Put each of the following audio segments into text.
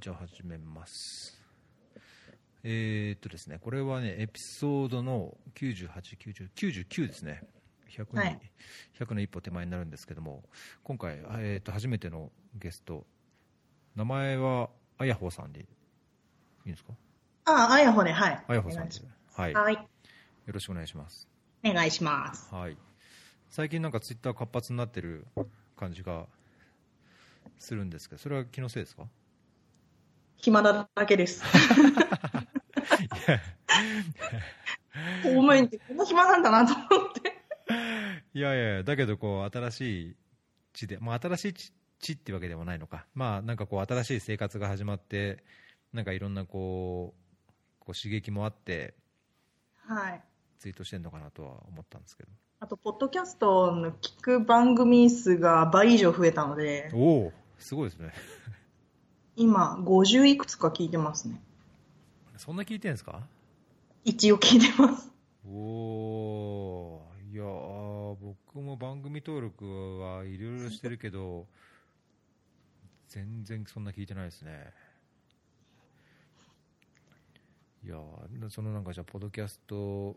じゃあ始めます。えー、っとですね、これはね、エピソードの98、90 99ですね。100に、はい100の一歩手前になるんですけども、今回、えーっと初めてのゲスト、名前はあやほうさんでいいんですか？ああ、あやほで、はい。あやほうさんでお願いし。はい。はい。よろしくお願いします。お願いします。はい。最近なんかツイッター活発になってる感じがするんですけど、それは気のせいですか？暇なだけです。公務員ってこんな暇なんだなと思って。いやいやいや、だけどこう新しい地で、まあ、新しい地地ってわけでもないのか、まあ、なんかこう新しい生活が始まって、なんかいろんなこうこう刺激もあって、はい。ツイートしてるのかなとは思ったんですけど、あと、ポッドキャストの聞く番組数が倍以上増えたので、おお、すごいですね、今、50いくつか聞いてますね。そんな聞いてるんですか？一応聞いてます。おお、いやー、僕も番組登録はいろいろしてるけど、全然そんな聞いてないですね。いやーそのなんかじゃあ、ポッドキャスト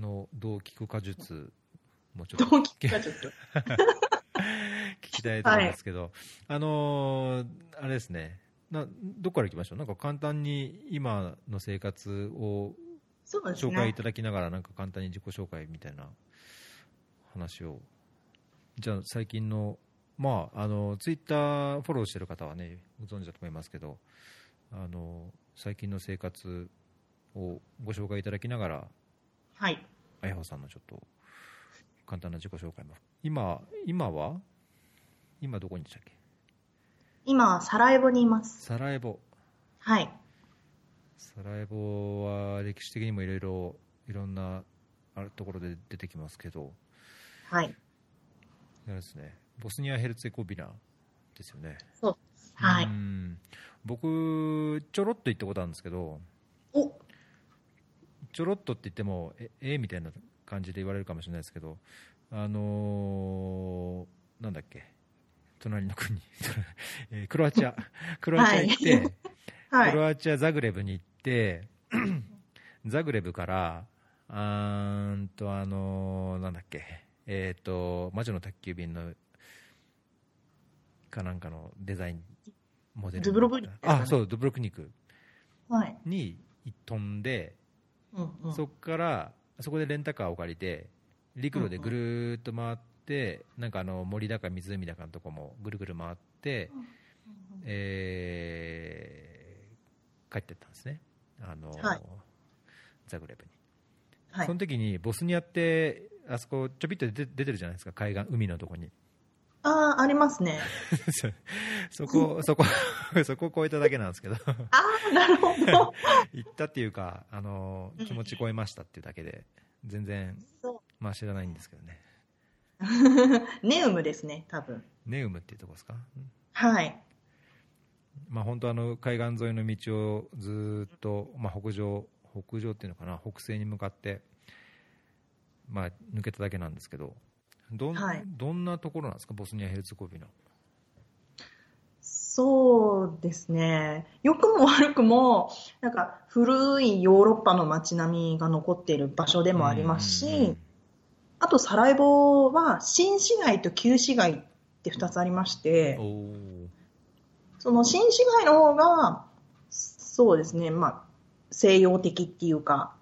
のどう聞くか術、もうちょっとどう聞くかちょっと。聞きたいと思うんですけど、あのーあれですね。な、どこから行きましょう、なんか簡単に今の生活を。紹介いただきながら、なんか簡単に自己紹介みたいな話を、じゃあ、最近の、まあ、あのツイッターフォローしてる方はね、ご存知だと思いますけど、あの最近の生活をご紹介いただきながら、はい。あやほさんのちょっと簡単な自己紹介も、今、今は？今どこにでしたっけ？今、サラエボにいます。サラエボ。はい。サラエボは歴史的にもいろいろ、いろんなあるところで出てきますけど、はい。あれですね、ボスニア・ヘルツェゴビナですよね。そう。はい。うん僕、ちょろっと行ったことあるんですけど、お、ちょろっとって言っても、え、えみたいな感じで言われるかもしれないですけど、あのーなんだっけ、隣の国、えークロアチア、クロアチア行って、はい。クロアチア・ザグレブに行って、ザグレブから、あーんと、あのーなんだっけ、えっ、と、魔女の宅急便の、かなんかのデザイン、モデル。ドゥブロブニクねあ、そう、ドゥブロクニクはい。に飛んで、うんうん。そこから、そこでレンタカーを借りて、陸路でぐるーっと回って、なんかあの森だか湖だかのとこもぐるぐる回って、えー帰ってったんですね、あのはいザグレブに。はいその。時にボスニアって、あそこちょびっと出て出てるじゃないですか、海岸、海のとこに。ああ、ありますね。そこ、そこ、そこ を越えただけなんですけど、ああ、なるほど。行ったっていうか、あの気持ち超えましたっていうだけで、全然、そまあ知らないんですけどね。う。ネウムですね、多分。ネウムっていうとこですか、はい。まあ、本当あの海岸沿いの道をずーっと、まあ、北上北上っていうのかな？北西に向かって、まあ、抜けただけなんですけどどん,、はいどんなところなんですか？ボスニア・ヘルツェゴビナそうですね。良くも悪くも、なんか古いヨーロッパの街並みが残っている場所でもありますし、あとサラエボは新市街と旧市街って2つありまして、その新市街の方が、そうですね、まあ、西洋的っていうか、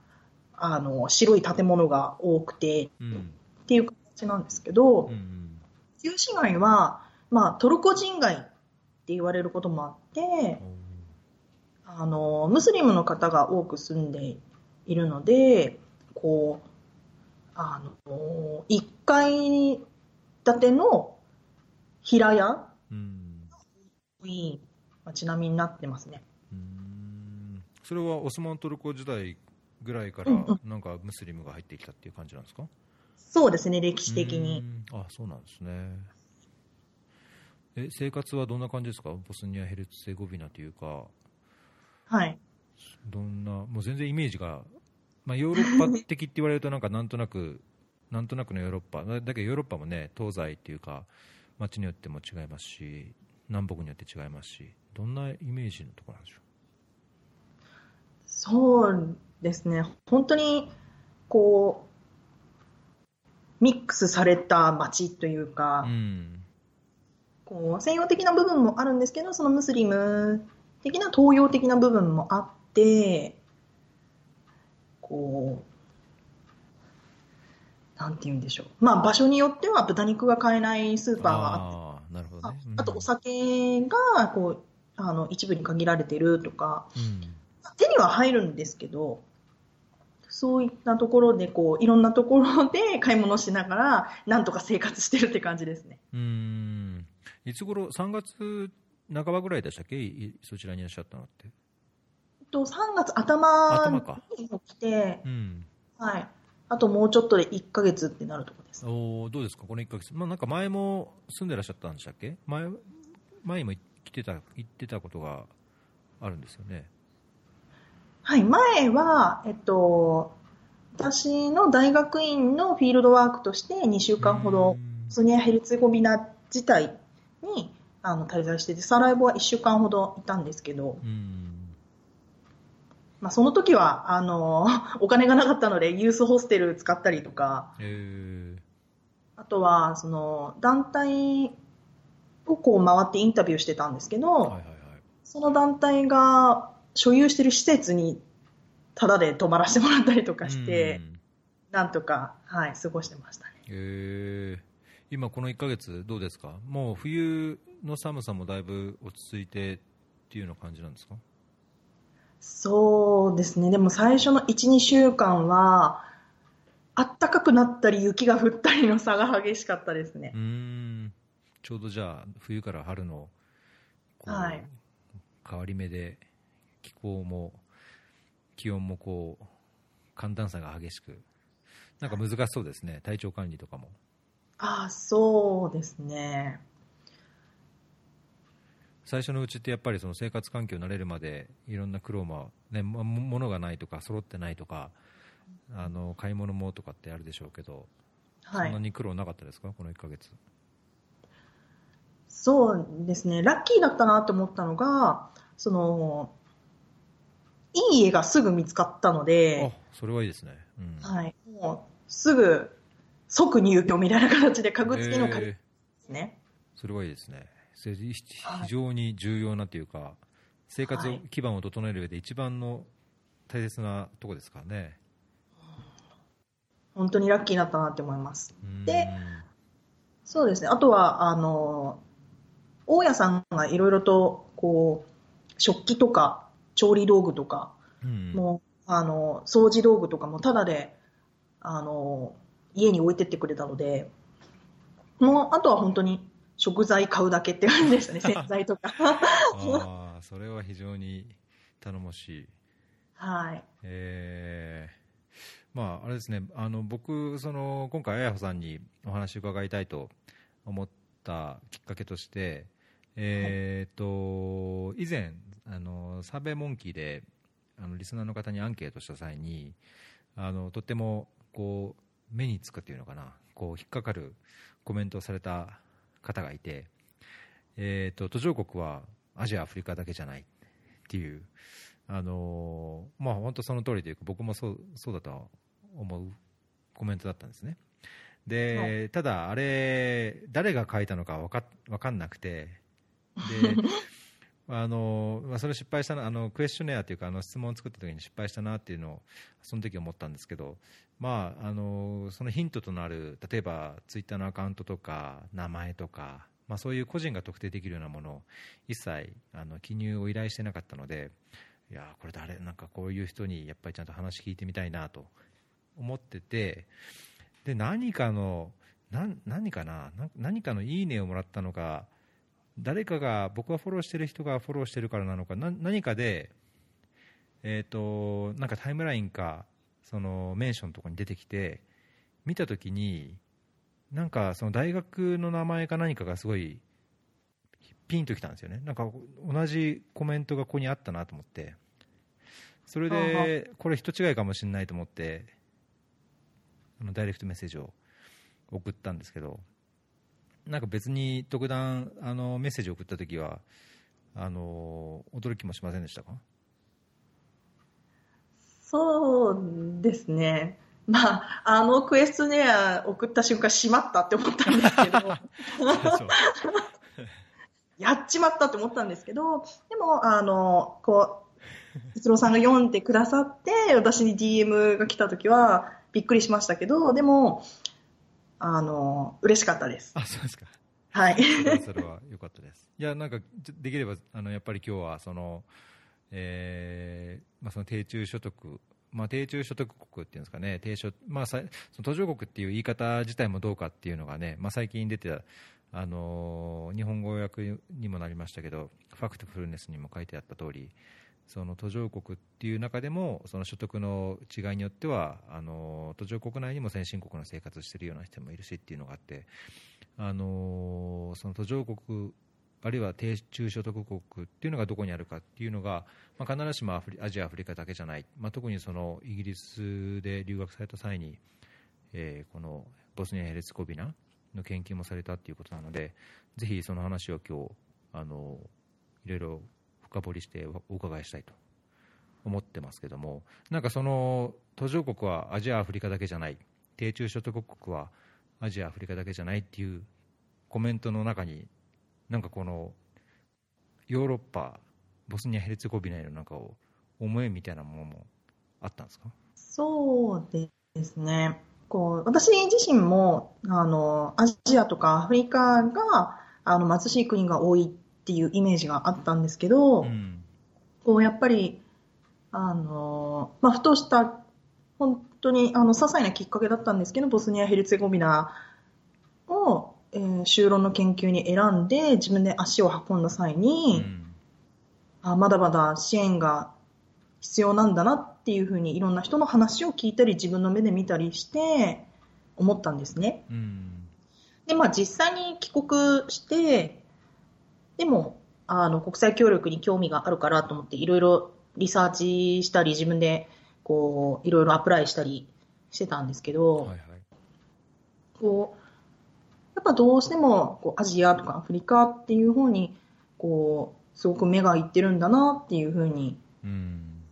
あの、白い建物が多くてうんっていう形なんですけど、うん。うん旧市街は、まあ、トルコ人街って言われることもあって、あの、ムスリムの方が多く住んでいるので、こう、あの、1階建ての平屋。うん。いい街並みになってますね。うん。それはオスマントルコ時代ぐらいからうんうん。なんかムスリムが入ってきたっていう感じなんですか？そうですね、歴史的に。うん。あそうなんですね。え生活はどんな感じですか？ボスニア・ヘルツェゴビナというか。はい。どんな、もう全然イメージが、まあ、ヨーロッパ的って言われると、なんかなんとなく、なんとなくのヨーロッパ、だだけどヨーロッパもね、東西っていうか、街によっても違いますし、南北によって違いますしどんなイメージのところなんでしょそうですね、本当にこうミックスされた街というか、う、うん。こう西洋的な部分もあるんですけど、そのムスリム的な東洋的な部分もあって、こう、なんて言うんでしょう。まあ場所によっては豚肉が買えないスーパーがあって、ああなるほどあねあとお酒がこうあの一部に限られてるとか、うん。手には入るんですけど、そういったところでこういろんなところで買い物しながら、なんとか生活してるって感じですね。うん。いつ頃3月半ばぐらいでしたっけ？いそちらにいらっしゃったのってと3月頭に来て、うん。はい、あともうちょっとで1ヶ月ってなるところです。おーどうですか？この1ヶ月、まあ、なんか前も住んでらっしゃったんでしたっけ？前前も来てた行ってたことがあるんですよね。はい、前は、えっと、私の大学院のフィールドワークとして2週間ほど、ボスニア・ヘルツェゴビナ自体にあの滞在してて、サラエボは1週間ほどいたんですけど、うんうんまあ、その時はあの お金がなかったのでユースホステル使ったりとか、えあとはその団体をこう回ってインタビューしてたんですけど、ー、はいはいはい。その団体が所有してる施設にタダで泊まらせてもらったりとかして、うん。なんとか、はい、過ごしてましたね。えー。今この1ヶ月どうですか？もう冬の寒さもだいぶ落ち着いてっていうような感じなんですか？そうですね。でも最初の1、2週間は、あったかくなったり雪が降ったりの差が激しかったですねう。んちょうどじゃあ冬から春のはい変わり目で気候も気温もこう寒暖差が激しくなんか難しそうですね体調管理とかもああ、そうですね。最初のうちってやっぱりその生活環境に慣れるまでいろんな苦労も、ね、も物がないとか揃ってないとかあの買い物もとかってあるでしょうけど、は。そんないに苦労なかったですか？この1ヶ月そうですね。ラッキーだったなと思ったのが、その、いい家がすぐ見つかったので、あそれはいいですね、うんはい。もう、すぐ、即入居みたいな形で家具付きの借りえーですね。それはいいですねそれ非常に重要なというか、生活はい基盤を整える上で一番の大切なとこですからね。本当にラッキーだったなって思います。うん。でそうですね。あとは、あの、大家さんがいろいろと、こう、食器とか、調理道具とか、うん。もう、あの、掃除道具とかもタダで、あの、家に置いてってくれたので、もう、あとは本当に食材買うだけって感じでしたね。洗剤とか。あーそれは非常に頼もしいはい。えーまあ、あれですね、あの僕、その今回、あやほさんにお話を伺いたいと思ったきっかけとして、えーと以前あの、サーベイモンキーであのリスナーの方にアンケートした際に、あのとってもこう目につくっていうのかな、こう引っかかるコメントをされた方がいて、えーと途上国はアジア、アフリカだけじゃないっていう。あのーまあ、本当その通りというか僕もそうそうだとは思うコメントだったんですねで、はただあれ誰が書いたのか分か分かんなくてで あのまあ、それ失敗したなあのクエスチョネアというかあの質問を作った時に失敗したなっていうのをその時思ったんですけど、まあ、あのそのヒントとなる例えばツイッターのアカウントとか名前とか、まあ、そういう個人が特定できるようなものを一切あの記入を依頼してなかったのでいやこれ誰なんかこういう人にやっぱりちゃんと話聞いてみたいなと思っててで何かのな何かなな何かのいいねをもらったのか誰かが僕がフォローしてる人がフォローしてるからなのかな何かで、えー、となんかタイムラインかそのメンションのところに出てきて見たときになんかその大学の名前か何かがすごいピンときたんですよね。なんか同じコメントがここにあったなと思って。それでこれ人違いかもしれないと思ってあのダイレクトメッセージを送ったんですけどなんか別に特段あのメッセージを送ったときはあの驚きもしませんでしたか？そうですね。まあ、あのクエストネア送った瞬間、しまったって思ったんですけど、やっちまったって思ったんですけど、でも、あの、こう、逸郎さんが読んでくださって、私に DM が来た時は、びっくりしましたけど、でも、あの、嬉しかったです。あ、そうですか。はい。それは良かったです。いや、なんか、できれば、あの、やっぱり今日は、その、えー、まあ、その低中所得、まあ、低中所得国っていうんですかね、低所、まあ、その途上国っていう言い方自体もどうかっていうのがね、まあ、最近出てた、あのー、日本語訳にもなりましたけど、ファクトフルネスにも書いてあった通り、その途上国っていう中でも、その所得の違いによっては、あの、途上国内にも先進国の生活しているような人もいるしっていうのがあって、あの、その途上国あるいは低中所得国っていうのがどこにあるかっていうのが、まあ、必ずしもアジア、アフリカだけじゃない、まあ、特にそのイギリスで留学された際に、えー、このボスニア・ヘルツコビナの研究もされたということなので、ぜひその話を今日あのいろいろ深掘りしてお伺いしたいと思ってますけども、なんかその途上国はアジア、アフリカだけじゃない、低中所得国はアジア、アフリカだけじゃないっていうコメントの中になんかこのヨーロッパ、ボスニア・ヘルツェゴビナへのなんか思いみたいなものもあったんですか？そうですね。こう私自身もあのアジアとかアフリカがあの貧しい国が多いっていうイメージがあったんですけど、うん、こうやっぱりあの、まあ、ふとした本当にあの些細なきっかけだったんですけどボスニア・ヘルツェゴビナをえー、修論の研究に選んで自分で足を運んだ際に、うん、あまだまだ支援が必要なんだなっていうふうにいろんな人の話を聞いたり自分の目で見たりして思ったんですね。うん、で、まあ実際に帰国して、でもあの国際協力に興味があるからと思っていろいろリサーチしたり自分でこういろいろアプライしたりしてたんですけど、はいはい、こうやっぱどうしてもこうアジアとかアフリカっていう方にこうすごく目がいってるんだなっていうふうに、うん。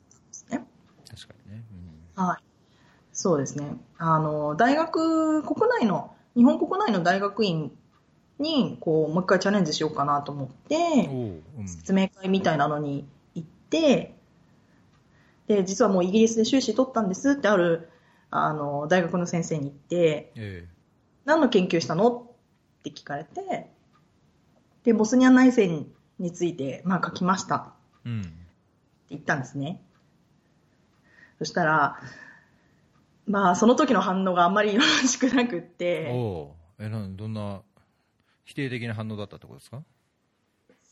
ね、確かにね、うん、はい。そうですね。あの大学国内の日本国内の大学院にこうもう一回チャレンジしようかなと思って、うん、説明会みたいなのに行ってで実はもうイギリスで修士取ったんですってあるあの大学の先生に言って、ええ、何の研究したの？って聞かれて、で、ボスニア内戦について、まあ書きました。うん。って言ったんですね。そしたら、まあその時の反応があんまりよろしくなくって。おえ、などんな否定的な反応だったってことですか？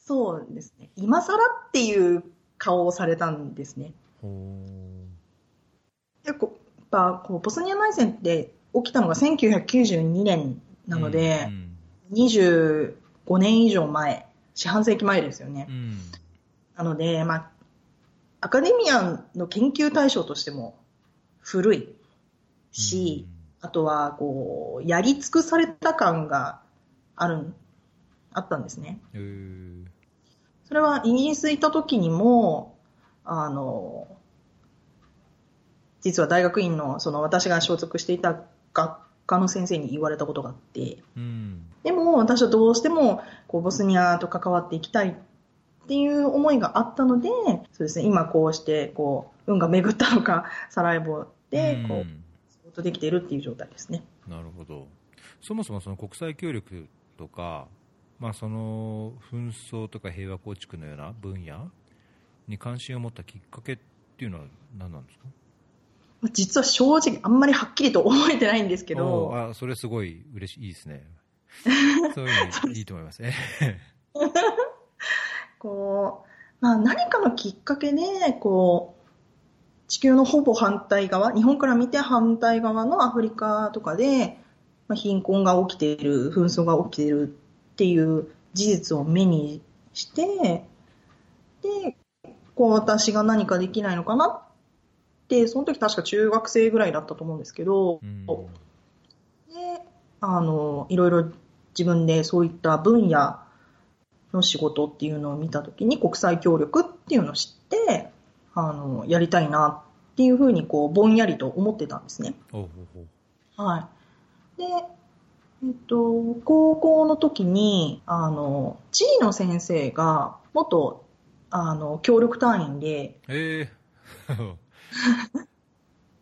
そうですね。今更っていう顔をされたんですね。ほ結構、やっぱこうボスニア内戦って起きたのが1992年なので、うんうん25年以上前、四半世紀前ですよね。うん、なので、まあ、アカデミアンの研究対象としても古いし、うん、あとは、こう、やり尽くされた感がある、あったんですね。それはイギリス行った時にも、あの、実は大学院の、その私が所属していた学科の先生に言われたことがあって、うん、でも私はどうしてもこうボスニアと関わっていきたいっていう思いがあったので、そうですね、今こうしてこう運が巡ったのか、サラエボでこう、仕事できているっていう状態ですね。なるほど。そもそもその国際協力とか、まあ、その紛争とか平和構築のような分野に関心を持ったきっかけっていうのは何なんですか？実は正直あんまりはっきりと覚えてないんですけど。あ、それすごい嬉しい、いいですね。そういうのいいと思いますね。こう、まあ何かのきっかけで、こう、地球のほぼ反対側、日本から見て反対側のアフリカとかで、まあ、貧困が起きている、紛争が起きているっていう事実を目にして、で、こう私が何かできないのかな、その時確か中学生ぐらいだったと思うんですけど、うん、で、あの、いろいろ自分でそういった分野の仕事っていうのを見たときに国際協力っていうのを知って、あの、やりたいなっていうふうにこう、ぼんやりと思ってたんですね。はい。で、えっと、高校の時に、あの、地理の先生が、元、あの、協力隊員で、ええ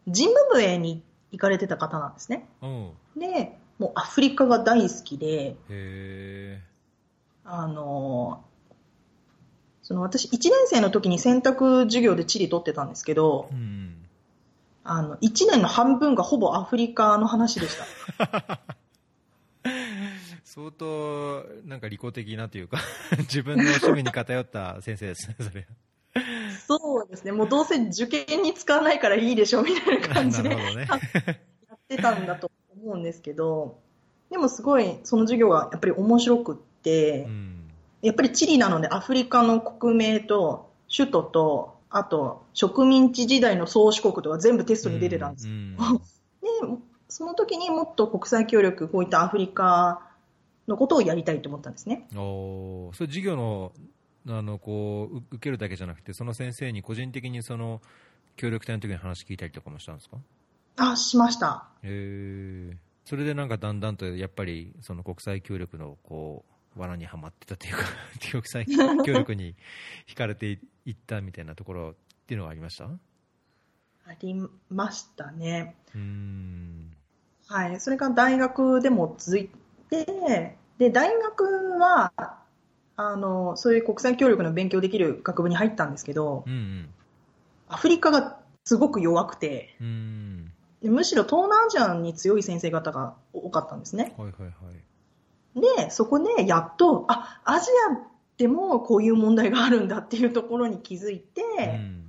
ジンバブエに行かれてた方なんですね。うん。で、もうアフリカが大好きで、へえ。あの、その私、1年生の時に選択授業で地理取ってたんですけどう、ん。あの、1年の半分がほぼアフリカの話でした。相当、なんか利己的なというか、自分の趣味に偏った先生ですね、それ。そうですね。もうどうせ受験に使わないからいいでしょ、みたいな感じで ね。やってたんだと思うんですけど、でもすごいその授業がやっぱり面白くってう、ん。やっぱりチリなのでアフリカの国名と首都と、あと植民地時代の宗主国とか全部テストに出てたんですよ。うん で、その時にもっと国際協力、こういったアフリカのことをやりたいと思ったんですね。おーそれ授業の、あの、こう、う受けるだけじゃなくて、その先生に個人的にその、協力隊の時に話聞いたりとかもしたんですか？あ、しました。へえ。それでなんかだんだんと、やっぱり、その国際協力の、こう、罠にはまってたというか、国際協力に惹かれていったみたいなところっていうのはありました？うありましたね。ーん。はい。それから大学でも続いて、で、大学は、あの、そういう国際協力の勉強できる学部に入ったんですけどう、んアフリカがすごく弱くて、うん。むしろ東南アジアに強い先生方が多かったんですね。はいはいはい。で、そこでやっと、あ、アジアでもこういう問題があるんだっていうところに気づいて、うん。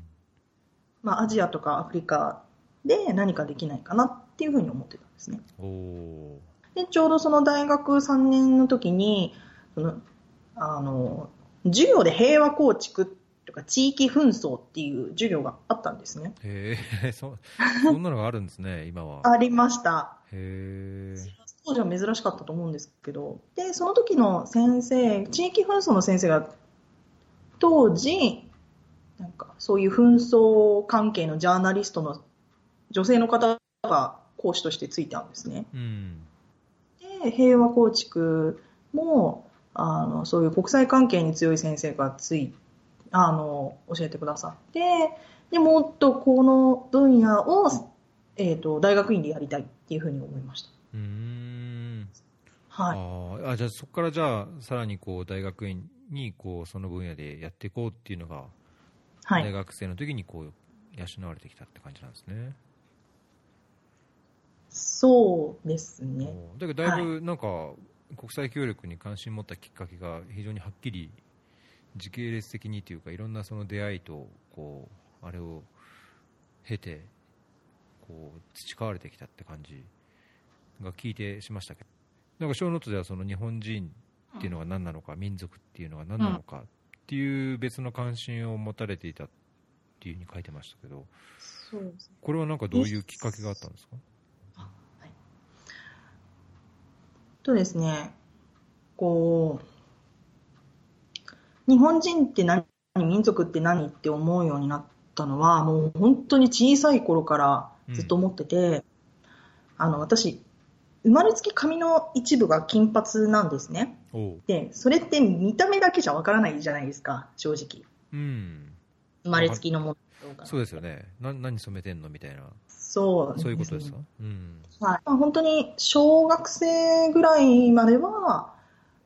まあ、アジアとかアフリカで何かできないかなっていうふうに思ってたんですね。で、ちょうどその大学3年の時に、その、あの、授業で平和構築とか地域紛争っていう授業があったんですね。へえ、そ、そんなのがあるんですね、今は。ありました。へえ。当時は珍しかったと思うんですけど、で、その時の先生、地域紛争の先生が、当時、なんか、そういう紛争関係のジャーナリストの女性の方が講師としてついたんですね。うん。で、平和構築も、あの、そういう国際関係に強い先生がつい、あの、教えてくださって、で、もっとこの分野を、えっ、と、大学院でやりたいっていうふうに思いました。うん。はい。あじゃあそこからじゃあ、さらにこう、大学院にこう、その分野でやっていこうっていうのが、はい。大学生の時にこう、養われてきたって感じなんですね。そうですね。だけどだいぶなんか、国際協力に関心持ったきっかけが非常にはっきり時系列的にというかいろんなその出会いとこうあれを経てこう培われてきたって感じが聞いてしましたけどなんか小ノートではその日本人っていうのが何なのか、民族っていうのが何なのかっていう別の関心を持たれていたっていうふうに書いてましたけどそうですね。これはなんかどういうきっかけがあったんですか？とですね、こう、日本人って何、民族って何？って思うようになったのは、もう本当に小さい頃からずっと思ってて、あの、私、生まれつき髪の一部が金髪なんですね。で、それって見た目だけじゃわからないじゃないですか、正直。うん生まれつきのものとか。そうですよねな何染めてんのみたいなそう。そういうことですか、うんはい。まあ本当に小学生ぐらいまでは、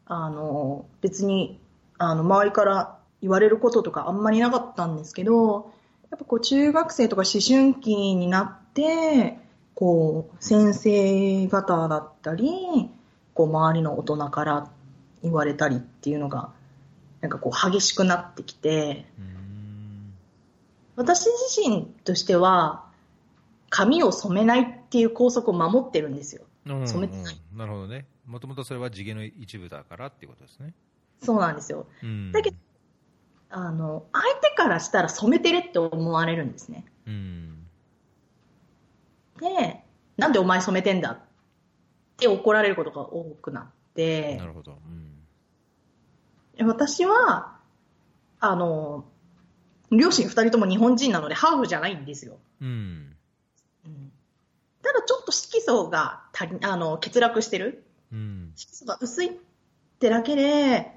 あの、別に、あの、周りから言われることとかあんまりなかったんですけど、やっぱこう中学生とか思春期になって、こう、先生方だったり、こう、周りの大人から言われたりっていうのが、なんかこう、激しくなってきて、私自身としては、髪を染めないっていう校則を守ってるんですよ。うん染めてない。うん。なるほどね。もともとそれは地毛の一部だからっていうことですね、そうなんですよ。うん、だけどあの、相手からしたら染めてるって思われるんですね。うんで、なんでお前染めてんだって怒られることが多くなってな、るほど。うん。私は、あの、両親二人とも日本人なのでハーフじゃないんですよ。うん。うんただちょっと色素が足りあの欠落してるうん。色素が薄いってだけで、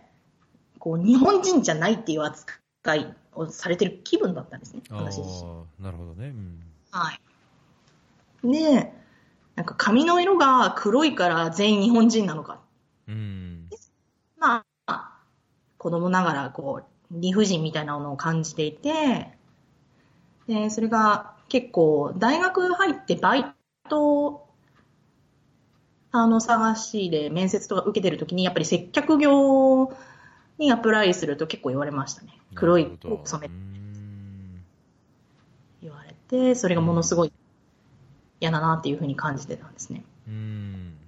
こう、日本人じゃないっていう扱いをされてる気分だったんですね、私自身。ー、なるほどね。うん。はい。で、なんか髪の色が黒いから全員日本人なのか。うん。まあ、子供ながら、こう、理不尽みたいなものを感じていて、で、それが結構、大学入ってバイト、あの、探しで面接とか受けてるときに、やっぱり接客業にアプライすると結構言われましたね。黒いを染めう、ん。言われて、それがものすごい嫌だなっていうふうに感じてたんですね。うん。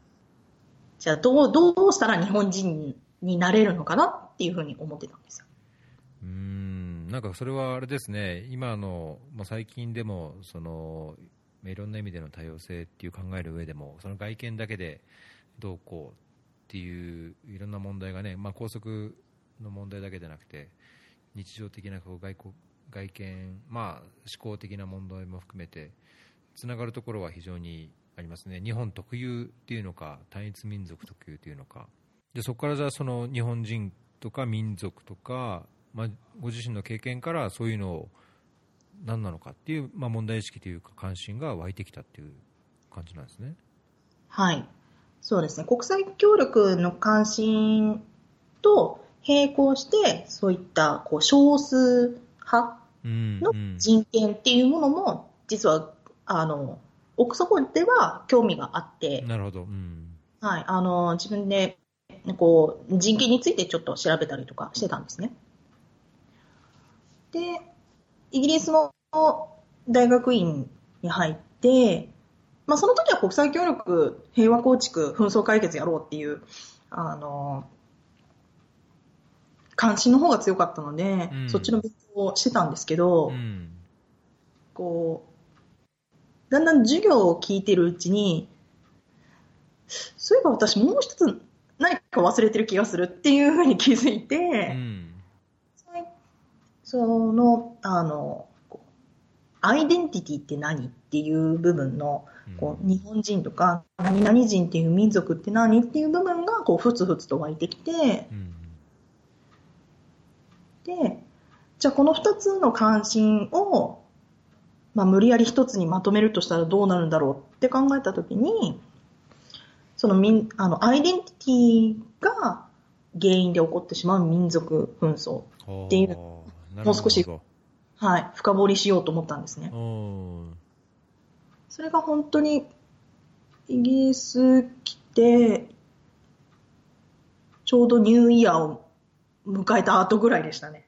じゃあ、どう、どうしたら日本人になれるのかなっていうふうに思ってたんですよ。うーんなんかそれはあれですね、今の、まあ、最近でもその、まあいろんな意味での多様性っていう考える上でも、その外見だけでどうこうっていういろんな問題がね、まあ、校則の問題だけでなくて、日常的なこう外交外見、まあ、思考的な問題も含めて、つながるところは非常にありますね、日本特有っていうのか、単一民族特有っていうのか、でそこからじゃあその日本人とか民族とか、まあ、ご自身の経験からそういうのを何なのかっていう、まあ、問題意識というか関心が湧いてきたっていう感じなんですね。はい。そうですね。国際協力の関心と並行して、そういったこう少数派うんのうん人権っていうものも、実は、あの、奥底では興味があって、なるほど、うん。はい、あの、自分で、こう、人権についてちょっと調べたりとかしてたんですね。で、イギリスの大学院に入って、まあ、その時は国際協力、平和構築、紛争解決やろうっていう、あの、関心の方が強かったので、うん。そっちの勉強をしてたんですけど、うん。こう、だんだん授業を聞いてるうちに、そういえば私もう一つ何か忘れてる気がするっていうふうに気づいて、うん。その、あの、アイデンティティって何っていう部分の、こう日本人とか、何々人っていう民族って何っていう部分が、こう、ふつふつと湧いてきて、うん。で、じゃあこの二つの関心を、まあ、無理やり一つにまとめるとしたらどうなるんだろうって考えたときに、その民、あの、アイデンティティが原因で起こってしまう民族紛争。っていうももう少しはい、深掘りしようと思ったんですね。それが本当に、イギリス来て、ちょうどニューイヤーを迎えた後ぐらいでしたね。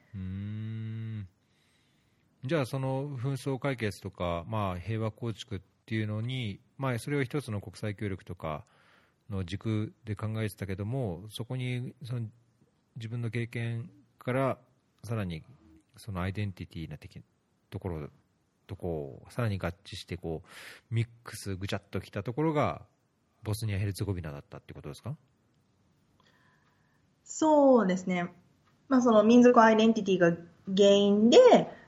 じゃあ、その紛争解決とか、まあ、平和構築っていうのに、まあ、それを一つの国際協力とかの軸で考えてたけども、そこにその自分の経験からさらにそのアイデンティティな的ところとこうさらに合致してこうミックスぐちゃっときたところがボスニア・ヘルツェゴビナだったってことですか？そうですね。まあ、その民族アイデンティティが原因で、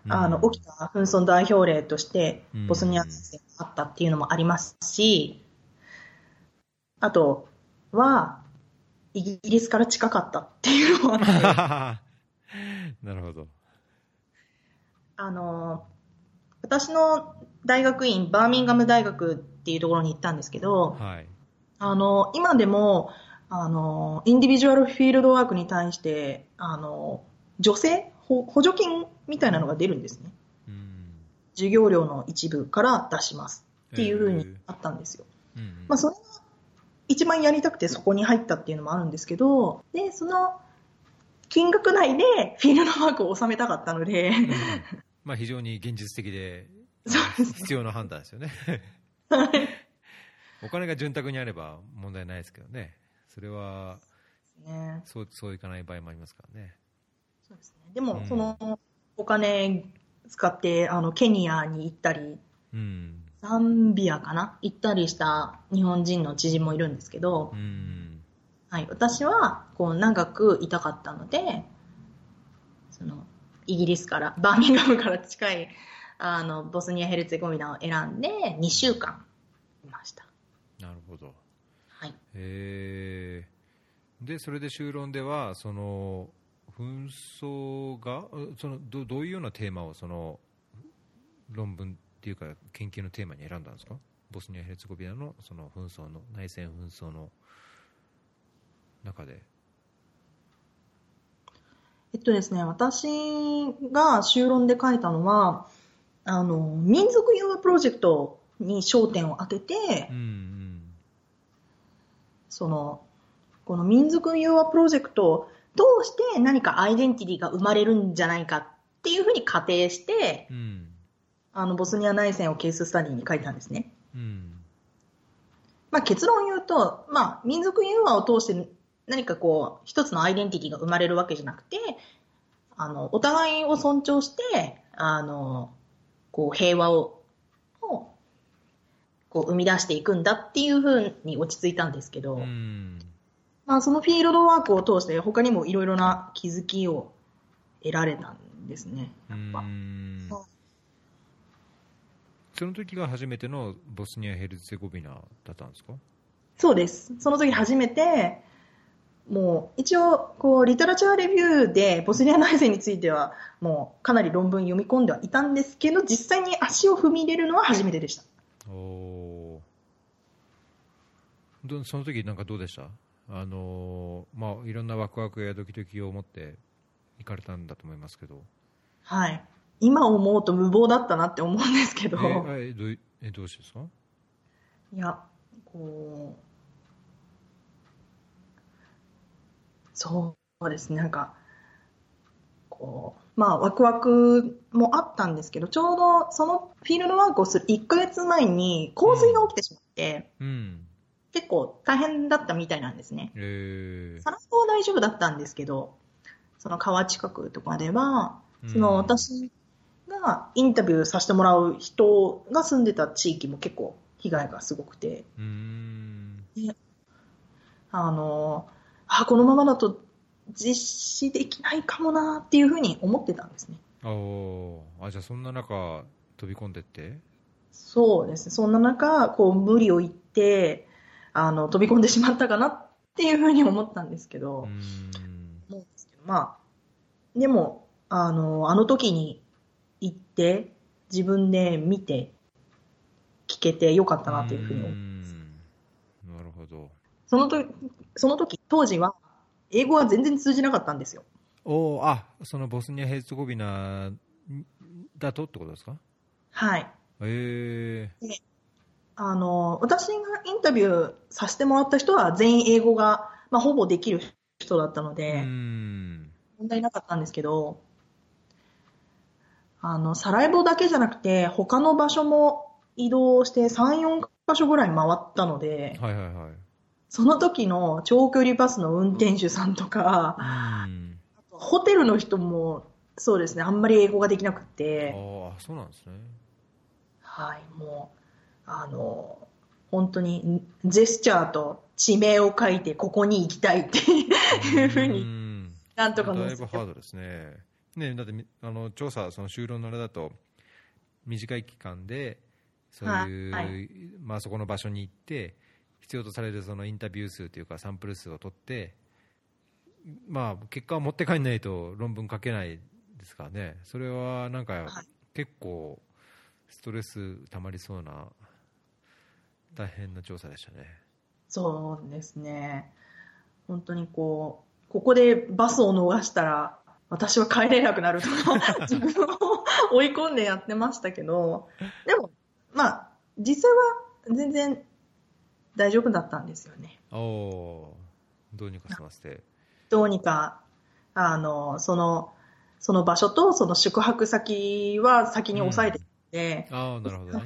あの、起きた紛争代表例としてうん、ボスニア戦争があったっていうのもありますし、あとは、イギリスから近かったっていうのもあって、なるほど。あの、私の大学院、バーミンガム大学っていうところに行ったんですけど、はい。あの、今でも、あの、インディビジュアルフィールドワークに対して、あの、助成ほ補助金みたいなのが出るんですね。うん授業料の一部から出しますっていうふうへにーあったんですよ。うんうんまあ、それが一番やりたくてそこに入ったっていうのもあるんですけど、で、その金額内でフィールドワークを収めたかったので、うん まあ非常に現実的でそうです必要な判断ですよね。お金が潤沢にあれば問題ないですけどね。それはね。そうそういかない場合もありますからね。そうですね。でもう、んそのお金使って、あの、ケニアに行ったり、うん。ザンビアかな？行ったりした日本人の知人もいるんですけどう、ん。はい、私はこう長くいたかったので、そのイギリスから、バーミンガムから近いあのボスニア・ヘルツェゴビナを選んで2週間いました。なるほど。はい、へーで、それで修論では、その、紛争が、うそのどどういうようなテーマをその論文っていうか研究のテーマに選んだんですか？ボスニア・ヘルツェゴビナのその紛争の内戦紛争の中で。えっとですね、私が修論で書いたのは、あの、民族融和プロジェクトに焦点を当てて、うんうんその、この民族融和プロジェクトを通して何かアイデンティティが生まれるんじゃないかっていうふうに仮定して、うん。あの、ボスニア内戦をケーススタディに書いたんですね。うん。まあ結論を言うと、まあ民族融和を通して何かこう、一つのアイデンティティが生まれるわけじゃなくて、あの、お互いを尊重して、あの、こう平和を、をこう生み出していくんだっていうふうに落ち着いたんですけど、うんまあそのフィールドワークを通して他にもいろいろな気づきを得られたんですね。うやっぱ。んその時が初めてのボスニア・ヘルツェゴビナだったんですか？そうです。その時初めて、もう一応、こう、リタラチャーレビューでボスニア内戦については、もうかなり論文読み込んではいたんですけど、実際に足を踏み入れるのは初めてでした。おその時なんかどうでした？あのーまあいろんなワクワクやドキドキを持って行かれたんだと思いますけど。はい。今思うと無謀だったなって思うんですけど、えーえどういえどうしてですか？いや、こう、そうですね、なんか、こう、まあ、ワクワクもあったんですけど、ちょうどそのフィールドワークをする1ヶ月前に洪水が起きてしまって、うん結構大変だったみたいなんですね。えー。サラスは大丈夫だったんですけど、その川近くとかでは、そのうん私がインタビューさせてもらう人が住んでた地域も結構被害がすごくて、あの、あ、このままだと実施できないかもなっていうふうに思ってたんですね。あー。あじゃあそんな中飛び込んでって？そうですね。そんな中、こう無理を言って、あの、飛び込んでしまったかなっていうふうに思ったんですけうどうんまあ、でも、あの、あの時に行って、自分で見て、聞けてよかったなというふうに思う。んなるほどその時、その時、当時は、英語は全然通じなかったんですよ。おーあそのボスニア・ヘルツェゴビナだとってことですか？はい。えあの、私がインタビューさせてもらった人は全員英語が、まあ、ほぼできる人だったので、ん。問題なかったんですけど、あの、サラエボだけじゃなくて、他の場所も移動して3、4箇所ぐらい回ったので、はいはいはい。その時の長距離バスの運転手さんとか、うん。ホテルの人も、そうですね、あんまり英語ができなくて、ああそうなんですね。はい、もう、あの、本当に、ジェスチャーと地名を書いて、ここに行きたいっていうふううに、ん。なんとかだいぶハードですね。ねだってみあの調査、その就労のあれだと、短い期間で、そういう、はいはまあ、そこの場所に行って、必要とされるそのインタビュー数というか、サンプル数を取って、まあ、結果を持って帰んないと論文書けないですからね、それはなんか、はい。結構、ストレスたまりそうな、大変な調査でしたね。そうですね。本当にこう、ここでバスを逃したら、私は帰れなくなるとか、自分を追い込んでやってましたけど、でも、まあ、実際は全然大丈夫だったんですよね。おどうにか済ませて。どうにか、あの、その、その場所とその宿泊先は先に押さえてて、ああ、なるほどね。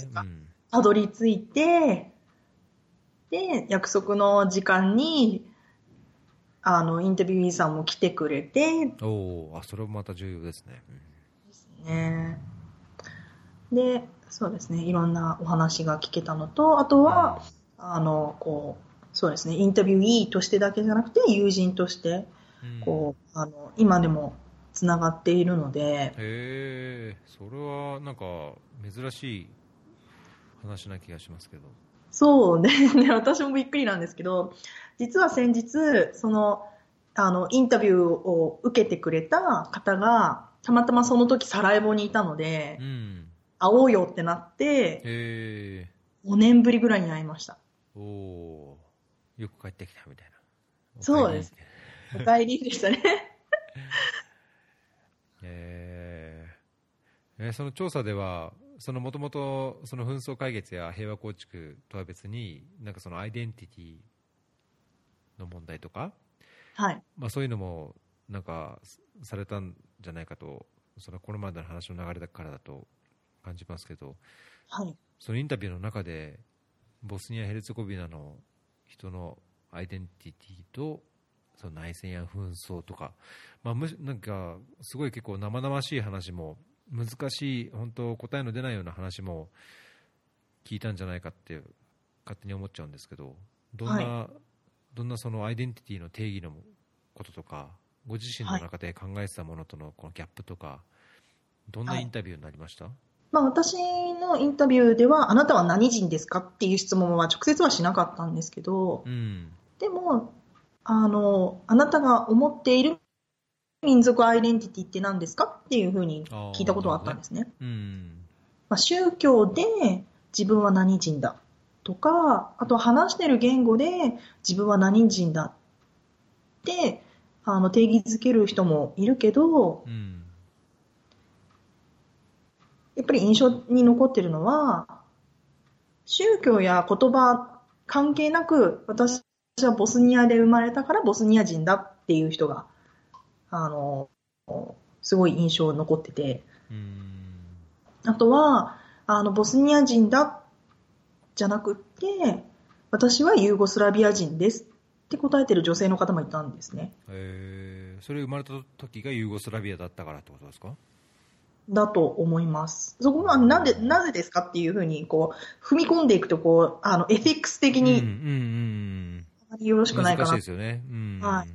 たどり着いて、で、約束の時間に、あの、インタビューさんも来てくれて、おお、あ、それもまた重要ですね。ね。で、そうですね、いろんなお話が聞けたのと、あとは、あの、こう、そうですね、インタビューとしてだけじゃなくて、友人として、うん。こう、あの、今でもつながっているので、へえそれはなんか珍しい話な気がしますけどそうね、ね私もびっくりなんですけど、実は先日、その、あの、インタビューを受けてくれた方が、たまたまその時サラエボにいたのでう、ん。会おうよってなって、へえ5年ぶりぐらいに会いました。おおー。よく帰ってきたみたいな。そうです。お帰りでしたね。えー。えーその調査では、そのもともとその紛争解決や平和構築とは別に、なんかそのアイデンティティの問題とか、はい。まあ、そういうのもなんかされたんじゃないかと、そのこれまでの話の流れだからだと感じますけど、はい。そのインタビューの中で、ボスニア・ヘルツェゴビナの人のアイデンティティと、その内戦や紛争とか、まあ、むしなんかすごい結構生々しい話も、難しい、本当、答えの出ないような話も聞いたんじゃないかって、勝手に思っちゃうんですけど、どんな、はどんなそのアイデンティティの定義のこととか、ご自身の中で考えてたものとのこのギャップとか、どんなインタビューになりました、まあ私のインタビューでは、あなたは何人ですかっていう質問は直接はしなかったんですけど、うん。でも、あの、あなたが思っている民族アイデンティティって何ですか？っていうふうに聞いたことはあったんですね。うん。まあ、宗教で自分は何人だとか、あと話してる言語で自分は何人だってあの定義づける人もいるけど、うん。やっぱり印象に残ってるのは、宗教や言葉関係なく、私はボスニアで生まれたからボスニア人だっていう人が、あの、すごい印象残ってて、うん。あとは、あの、ボスニア人だ、じゃなくって、私はユーゴスラビア人ですって答えてる女性の方もいたんですね。えー。それ生まれた時がユーゴスラビアだったからってことですか？だと思います。そこはなんで、なぜですかっていうふうに、こう、踏み込んでいくと、こう、あの、エフィックス的うんうんにうん。あまりよろしくないかな。難しいですよね、うん。はい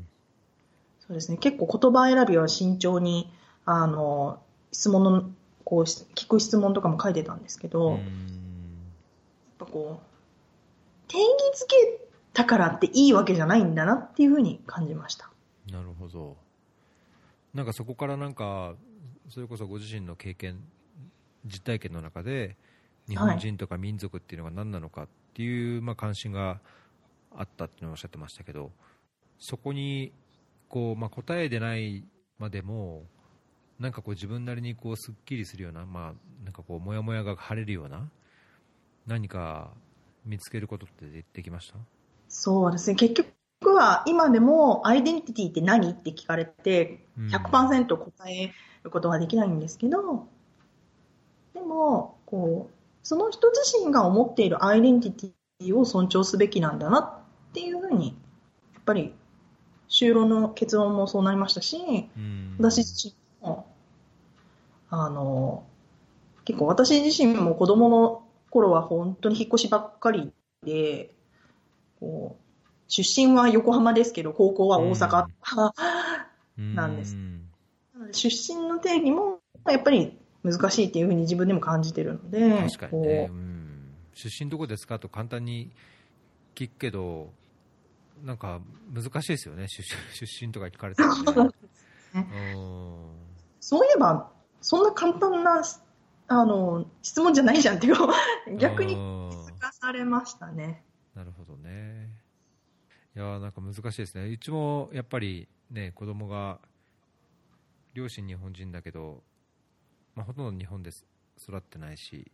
そうですね。結構言葉選びは慎重に、あの、質問の、こう、聞く質問とかも書いてたんですけど、うんやっぱこう、定義づけたからっていいわけじゃないんだなっていうふうに感じました。なるほどなんかそこからなんかそれこそご自身の経験実体験の中で日本人とか民族っていうのが何なのかっていう、まあ、関心があったっていうのをおっしゃってましたけどそこにこう、まあ、答えでないまでもなんかこう自分なりにこうすっきりするような,、まあ、なんかこうモヤモヤが晴れるような何か見つけることってでできました？そうですね。結局は今でもアイデンティティって何って聞かれてうん100%答えることはできないんですけど、でも、こう、その人自身が思っているアイデンティティを尊重すべきなんだなっていうふうに、やっぱり、就労の結論もそうなりましたし、うん。私自身も、あの、結構私自身も子供の頃は本当に引っ越しばっかりで、こう、出身は横浜ですけど、高校は大阪。なんです。うん。なので出身の定義もやっぱり難しいっていうふうに自分でも感じてるので、確かにね、こうん、出身どこですかと簡単に聞くけど、なんか難しいですよね、出身 出身とか聞かれてもね。そういえば、そんな簡単なあの質問じゃないじゃんっていう、逆にうん聞かされましたね。なるほどね。いやーなんか難しいですね。うちもやっぱりね、子供が両親日本人だけど、まあ、ほとんど日本で育ってないし、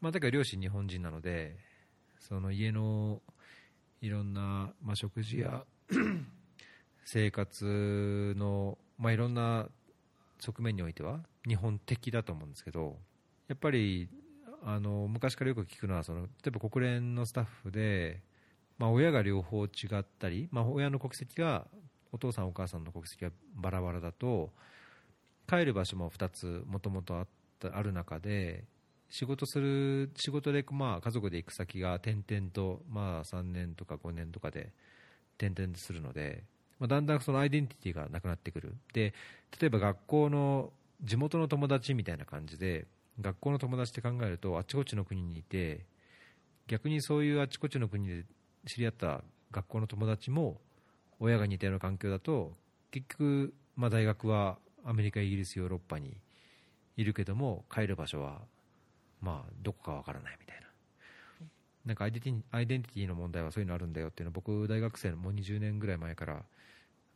まあ、だから両親日本人なので、その家のいろんな、まあ、食事や 生活の、まあ、いろんな側面においては日本的だと思うんですけど、やっぱりあの昔からよく聞くのはその例えば国連のスタッフで、まあ、親が両方違ったり、まあ、親の国籍がお父さんお母さんの国籍がバラバラだと帰る場所も2つもともとあある中で仕事する仕事で、まあ、家族で行く先が転々と、まあ、3年とか5年とかで転々とするので、まあ、だんだんそのアイデンティティがなくなってくる。で例えば学校の地元の友達みたいな感じで学校の友達って考えるとあちこちの国にいて逆にそういうあちこちの国で知り合った学校の友達も親が似たような環境だと結局、まあ、大学はアメリカ、イギリス、ヨーロッパにいるけども帰る場所は、まあ、どこかわからないみたいな。なんかアイデンティアイデンティティの問題はそういうのあるんだよっていうのを僕、大学生のもう20年ぐらい前から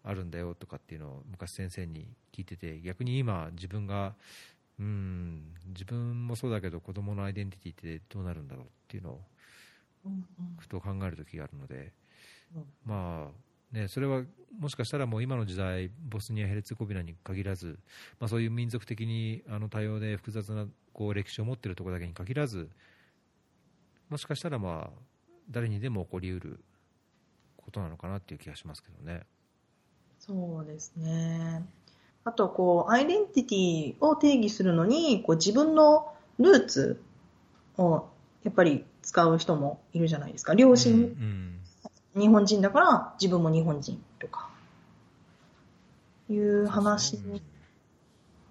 あるんだよとかっていうのを昔先生に聞いてて逆に今、自分がうん自分もそうだけど子供のアイデンティティってどうなるんだろうっていうのをふと考える時があるので、まあね、それはもしかしたらもう今の時代ボスニア・ヘルツェゴビナに限らず、まあ、そういう民族的にあの多様で複雑なこう歴史を持っているところだけに限らずもしかしたらまあ誰にでも起こりうることなのかなっていう気がしますけどね。そうですね。あと、こう、アイデンティティを定義するのに、こう自分のルーツをやっぱり使う人もいるじゃないですか。両親、うんうん日本人だから自分も日本人とか、いう話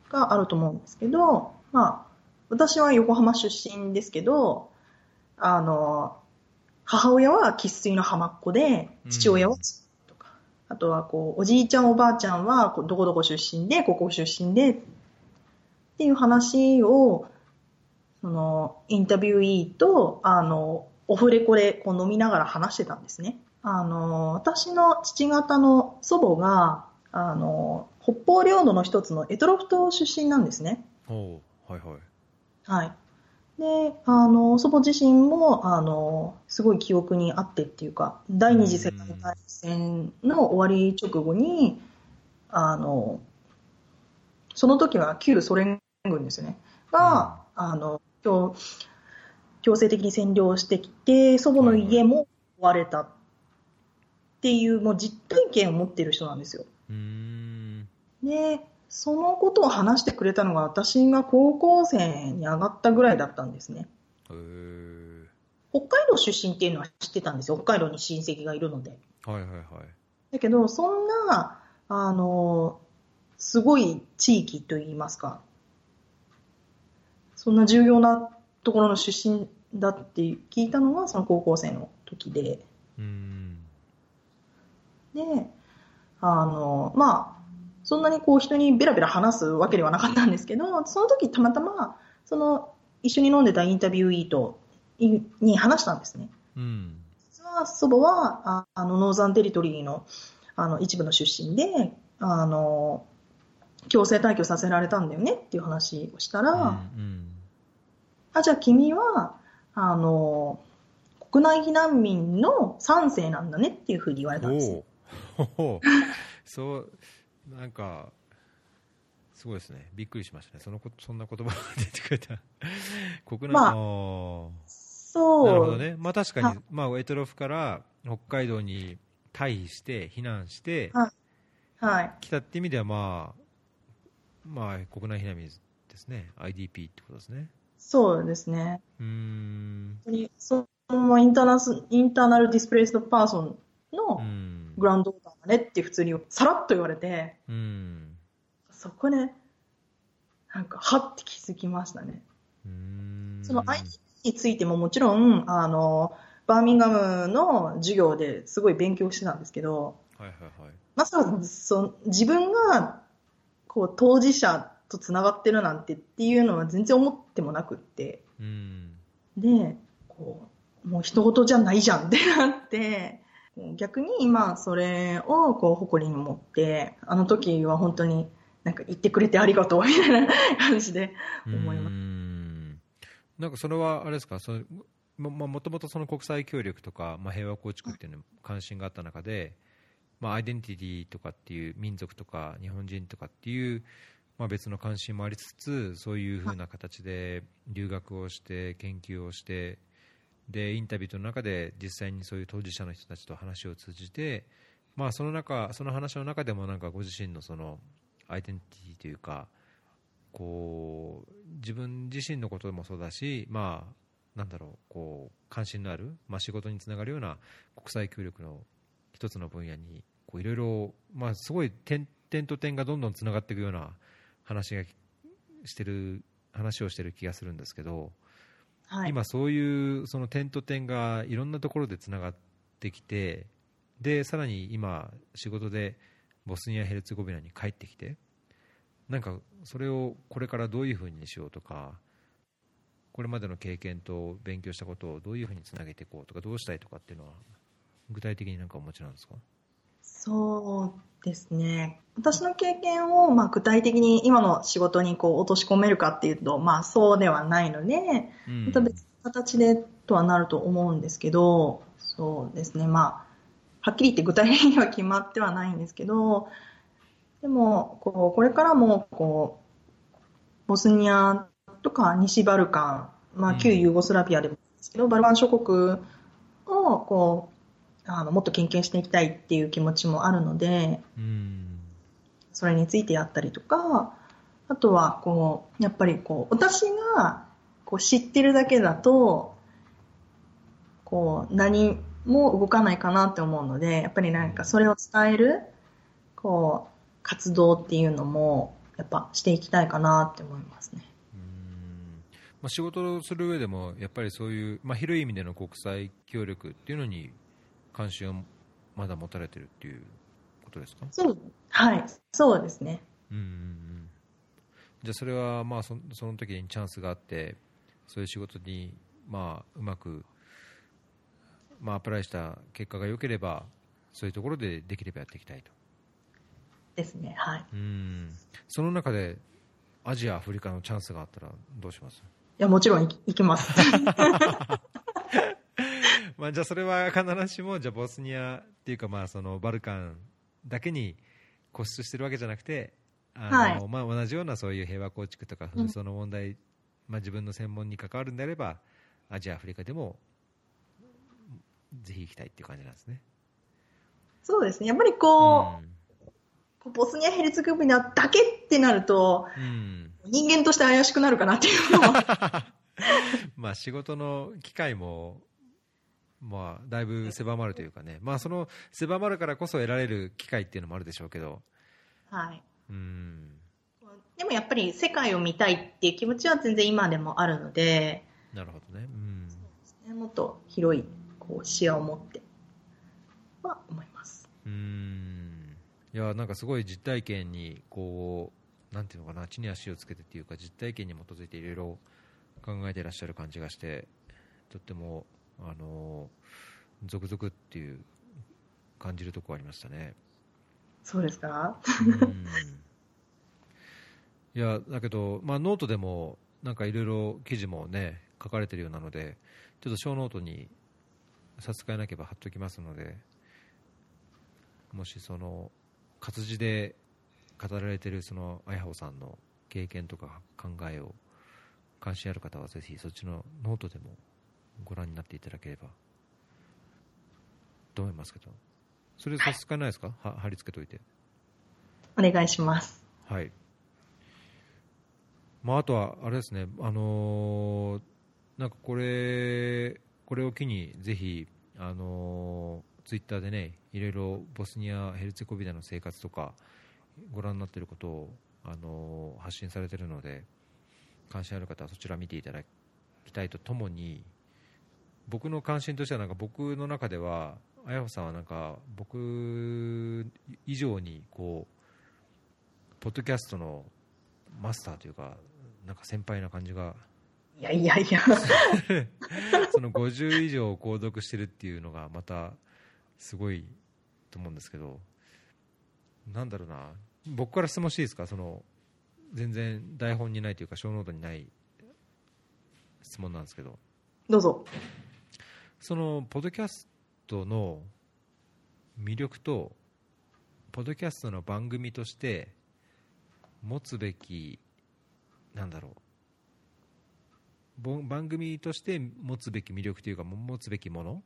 があると思うんですけど、まあ、私は横浜出身ですけど、あの、母親は生粋の浜っ子で、父親はとか、あとはこう、おじいちゃんおばあちゃんはどこどこ出身で、ここ出身で、っていう話を、その、インタビューイーと、あの、オフレコでこう飲みながら話してたんですね。あの、私の父方の祖母が、あの、北方領土の一つのエトロフ島出身なんですね。はいはいはい。で、あの、祖母自身も、あの、すごい記憶にあってっていうか、第二次世界大戦の終わり直後に、あの、その時は旧ソ連軍ですよね。が、あの、強強制的に占領してきて、祖母の家も追われたっていう、もう実体験を持っている人なんですよ。うーんで、そのことを話してくれたのが私が高校生に上がったぐらいだったんですね。へー北海道出身っていうのは知ってたんですよ。北海道に親戚がいるので。はいはいはいだけど、そんな、あの、すごい地域といいますか、そんな重要なところの出身だって聞いたのがその高校生の時で、うーんで、あの、まあ、そんなにこう人にベラベラ話すわけではなかったんですけど、その時たまたま、その一緒に飲んでたインタビューイートに話したんですね。うん。実は祖母は、ああの、ノーザンテリトリーの、あの、一部の出身で、あの、強制退去させられたんだよねっていう話をしたら、うんあ、じゃあ君は、あの、国内避難民の3世なんだねっていうふうに言われたんです そうなんかすごいですね。びっくりしましたね。そのこそんな言葉が出てくれた。国内、まあそう。なるほどね、まあ、確かはに、まあ、エトロフから北海道に退避して避難してはい。はい。来たって意味では、まあ、まあ、国内避難民ですね。IDP ってことですね。そうですね。うーん。本当にそのインターナスインターナルディスプレイスドパーソンうのんグランドオーダーだねって普通にさらっと言われて、うん。そこで、なんか、はって気づきましたね。その IT についてももちろん、あの、バーミンガムの授業ですごい勉強してたんですけど、はいはいはい。まさかそ自分がこう当事者とつながってるなんてっていうのは全然思ってもなくって、うん。で、こう、もう人事じゃないじゃんってなって、逆に今それをこう誇りに持って、あの時は本当になんか言ってくれてありがとうみたいな感じで思います。うーんなんかそれはあれですか、そのままあもともとその国際協力とか、まあ、平和構築っていうのに関心があった中で、まあ、アイデンティティとかっていう民族とか日本人とかっていう、まあ、別の関心もありつつそういうふうな形で留学をして研究をしてでインタビューの中で実際にそういう当事者の人たちと話を通じて、まあ、その中その話の中でもなんかご自身のそのアイデンティティというかこう自分自身のこともそうだし、まあ、なんだろうこう関心のある、まあ、仕事につながるような国際協力の一つの分野にいろいろ、すごい点点と点がどんどんつながっていくような話がしてる話をしてる気がするんですけど、はい、今、そういうその点と点がいろんなところでつながってきてでさらに今、仕事でボスニア・ヘルツェゴビナに帰ってきてなんかそれをこれからどういうふうにしようとかこれまでの経験と勉強したことをどういうふうにつなげていこうとかどうしたいとかっていうのは具体的に何かお持ちなんですか？そうですね。私の経験を、まあ、具体的に今の仕事にこう落とし込めるかっていうと、まあ、そうではないので、うん、また別の形でとはなると思うんですけど、そうですね。まあ、はっきり言って具体的には決まってはないんですけど、でも、こう、これからも、こう、ボスニアとか西バルカン、まあ、旧ユーゴスラビアでもですけど、うん、バルカン諸国を、こう、あの、もっと研究していきたいっていう気持ちもあるので、うん、それについてやったりとか、あとは、こう、やっぱりこう、私が、こう、知ってるだけだと、こう、何も動かないかなって思うので、やっぱりなんかそれを伝える、こう、活動っていうのも、やっぱしていきたいかなって思いますね。まあ、仕事をする上でも、やっぱりそういう、まあ、広い意味での国際協力っていうのに関心をまだ持たれてるっていうことですか？そう、はい、そうですね。うんじゃあそれはまあそその時にチャンスがあってそういう仕事にまあうまくまあアプライした結果が良ければそういうところでできればやっていきたいとですね、はい。うん。その中で、アジア、アフリカのチャンスがあったらどうします？いや、もちろん行きます。まあ、じゃあそれは必ずしも、じゃあボスニアっていうか、まあ、そのバルカンだけに固執してるわけじゃなくて、あの、はい、まあ、同じようなそういう平和構築とか紛争の問題、うん、まあ、自分の専門に関わるんであれば、アジア、アフリカでも、ぜひ行きたいっていう感じなんですね。そうですね。やっぱりこう、うん。ボスニア・ヘルツェゴビナだけってなると、うん、人間として怪しくなるかなっていうのは。まあ仕事の機会も、まあ、だいぶ狭まるというかね、まあ、その狭まるからこそ得られる機会っていうのもあるでしょうけど、はい、うん。でもやっぱり世界を見たいっていう気持ちは全然今でもあるので、なるほどね、うん、ね。もっと広いこう視野を持って。は思います。うん。いやなんかすごい実体験にこうなんていうのかな。地に足をつけてっていうか実体験に基づいていろいろ考えていらっしゃる感じがしてとってもあの続々っていう感じるところありましたね。そうですか？いやだけど、まあ、ノートでもなんかいろいろ記事もね書かれてるようなのでちょっとショーノートに差し支えなければ貼っておきますのでもしその活字で語られているその綾穂さんの経験とか考えを関心ある方はぜひそっちのノートでもご覧になっていただければ。と思いますけどそれ差し支えないですか？は貼り付けといて。お願いします。はい。まあ、あとはあれですね。あのー、なんかこれこれを機にぜひあのーツイッターでねいろいろボスニア・ヘルツェコビナの生活とかご覧になっていることを、あの発信されているので関心ある方はそちら見ていただきたいとともに僕の関心としてはなんか僕の中では綾穂さんはなんか僕以上にこうポッドキャストのマスターというかなんか先輩な感じが。いやいやいや。その50以上購読してるっていうのがまたすごいと思うんですけど、なんだろうな、僕から質問していいですか、その全然台本にないというか、小ノートにない質問なんですけど、どうぞ。そのポッドキャストの魅力と、ポッドキャストの番組として持つべき、なんだろう、番組として持つべき魅力というか、持つべきもの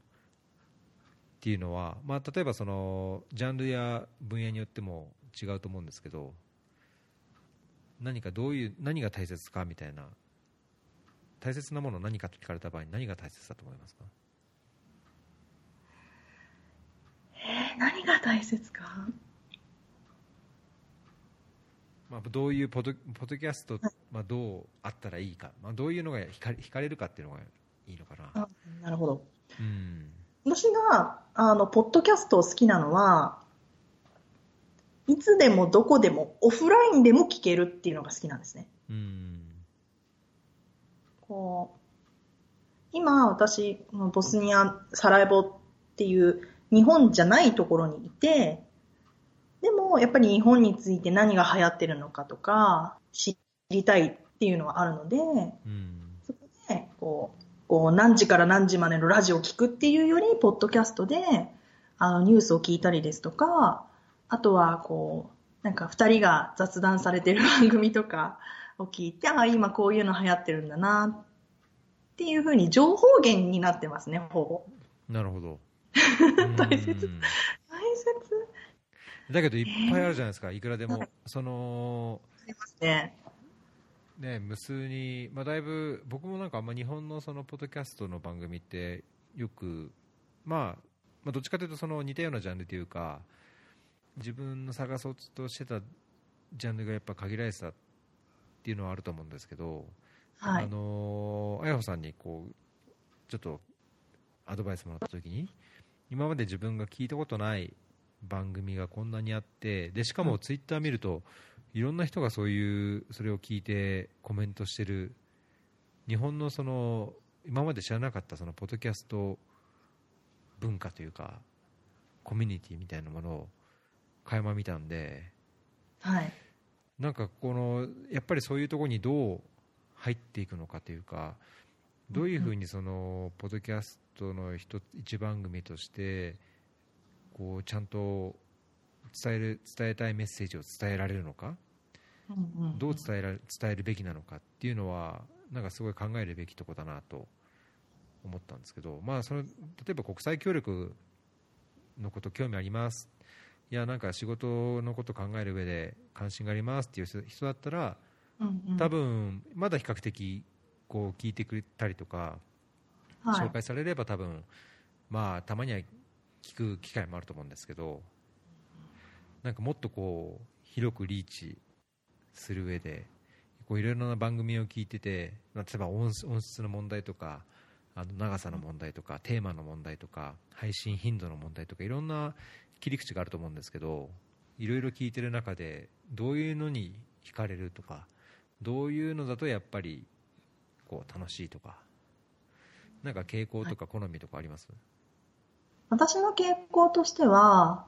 っていうのは、まあ、例えばそのジャンルや分野によっても違うと思うんですけど何かどういう何が大切かみたいな大切なもの何かと聞かれた場合何が大切だと思いますかえー、何が大切か？まあ、どういうポッドキャスト、まあ、どうあったらいいか、まあ、どういうのが惹か惹かれるかっていうのがいいのかな？あなるほど。うん、私が、あの、ポッドキャストを好きなのは、いつでもどこでもオフラインでも聞けるっていうのが好きなんですね。うん、こう、今私、ボスニア、サラエボっていう日本じゃないところにいて、でもやっぱり日本について何が流行ってるのかとか知りたいっていうのはあるので、うん、そこで、こう、こう何時から何時までのラジオを聞くっていうより、ポッドキャストで、あの、ニュースを聞いたりですとか、あとは、こう、なんか二人が雑談されてる番組とか を聞いて、あ、今こういうの流行ってるんだな、っていうふうに情報源になってますね、ほぼ。なるほど。大切。うん。大切。だけどいっぱいあるじゃないですか、いくらでも。そのありますね。ね、無数に、まあ、だいぶ僕もなんかあんま日本のそのポッドキャストの番組ってよく、まあ、まあどっちかというとその似たようなジャンルというか自分の探そうとしてたジャンルがやっぱ限られてたっていうのはあると思うんですけど、はい。あ。のあやほさんにこうちょっとアドバイスもらった時に今まで自分が聞いたことない番組がこんなにあってでしかもツイッター見るといろんな人がそういうそれを聞いてコメントしてる。日本のその今まで知らなかったそのポッドキャスト文化というかコミュニティみたいなものを垣間見たんで。はい。なんかこのやっぱりそういうところにどう入っていくのかというかどういうふうにそのポッドキャストの一つ一番組としてこうちゃんと伝える伝えたいメッセージを伝えられるのか？どう伝えられ伝えるべきなのか？っていうのはなんかすごい考えるべきとこだなと思ったんですけど、まあ、その例えば国際協力のこと興味あります。いやなんか仕事のこと考える上で関心がありますっていう人人だったら多分まだ比較的こう聞いてくれたりとかはい。紹介されれば多分まあたまには聞く機会もあると思うんですけどなんかもっとこう広くリーチする上でこういろいろな番組を聞いててまあ例えば音質音質の問題とかあの長さの問題とかテーマの問題とか配信頻度の問題とかいろんな切り口があると思うんですけどいろいろ聞いてる中でどういうのに惹かれるとかどういうのだとやっぱりこう楽しいとか。なんか傾向とか好みとかあります、私の傾向としては、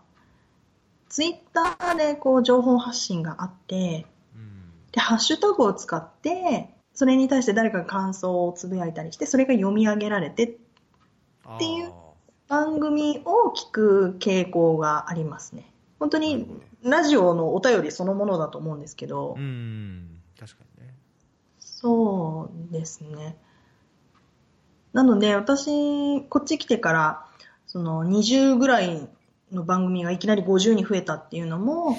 ツイッターでこう情報発信があって、うん。で、ハッシュタグを使って、それに対して誰かが感想をつぶやいたりして、それが読み上げられて、っていう番組を聞く傾向がありますね。本当にラジオのお便りそのものだと思うんですけど、うん。確かに。ねそうですね。なので、私、こっち来てから、その20ぐらいの番組がいきなり50に増えたっていうのも、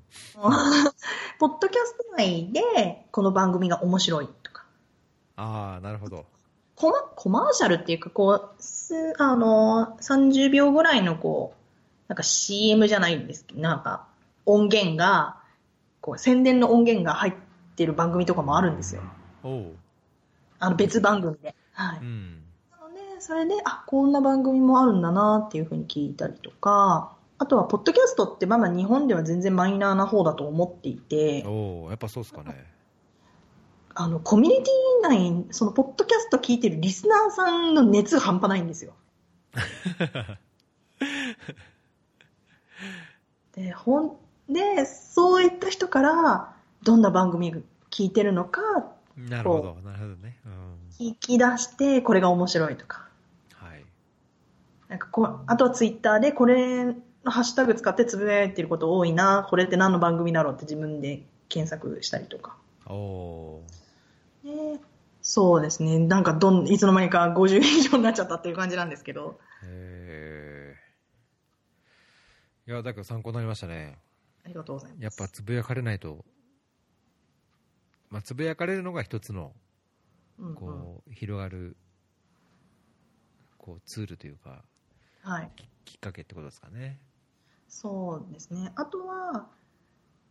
ポッドキャスト内でこの番組が面白いとか、ああなるほどコマコマーシャルっていうか、こう、すあの、30秒ぐらいのこう、なんか CM じゃないんですけど、なんか音源が、こう宣伝の音源が入ってる番組とかもあるんですよ。あの別番組で。はい。うんなので、それで、あ、こんな番組もあるんだなっていうふうに聞いたりとか、あとは、ポッドキャストってまだ日本では全然マイナーな方だと思っていて、おおやっぱそうですかねあの、コミュニティ内、その、ポッドキャスト聞いてるリスナーさんの熱が半端ないんですよ。で、ほん、で、そういった人から、どんな番組聞いてるのか、なるほどなるほどねうん聞き出して、これが面白いとか。はいなんかこう、あとはツイッターでこれのハッシュタグ使ってつぶやいてること多いな、これって何の番組だろうって自分で検索したりとか。おおでそうですね。なんかどん、いつの間にか50以上になっちゃったっていう感じなんですけど。へえいやだから参考になりましたねありがとうございます。やっぱつぶやかれないとまあ、つぶやかれるのが一つのうんうんこう広がるこうツールというかはい。きっかけってことですかね。そうですね。あとは、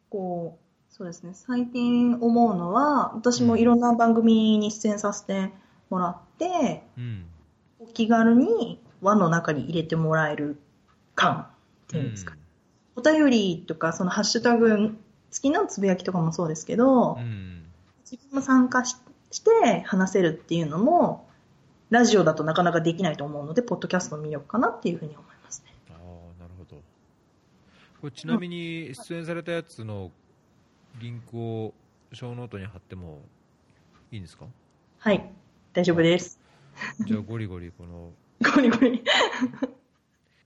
こう、そうですね。最近思うのは、私もいろんな番組に出演させてもらって、うん。お気軽に輪の中に入れてもらえる感っていうんですか。お便りとか、そのハッシュタグ付きのつぶやきとかもそうですけど、うん。うん自分も参加しして話せるっていうのも、ラジオだとなかなかできないと思うので、ポッドキャストの魅力かなっていうふうに思いますね。ああ、なるほど。これちなみに出演されたやつのリンクをショーノートに貼ってもいいんですか？はい。大丈夫です。じゃあゴリゴリこの ゴリゴリ。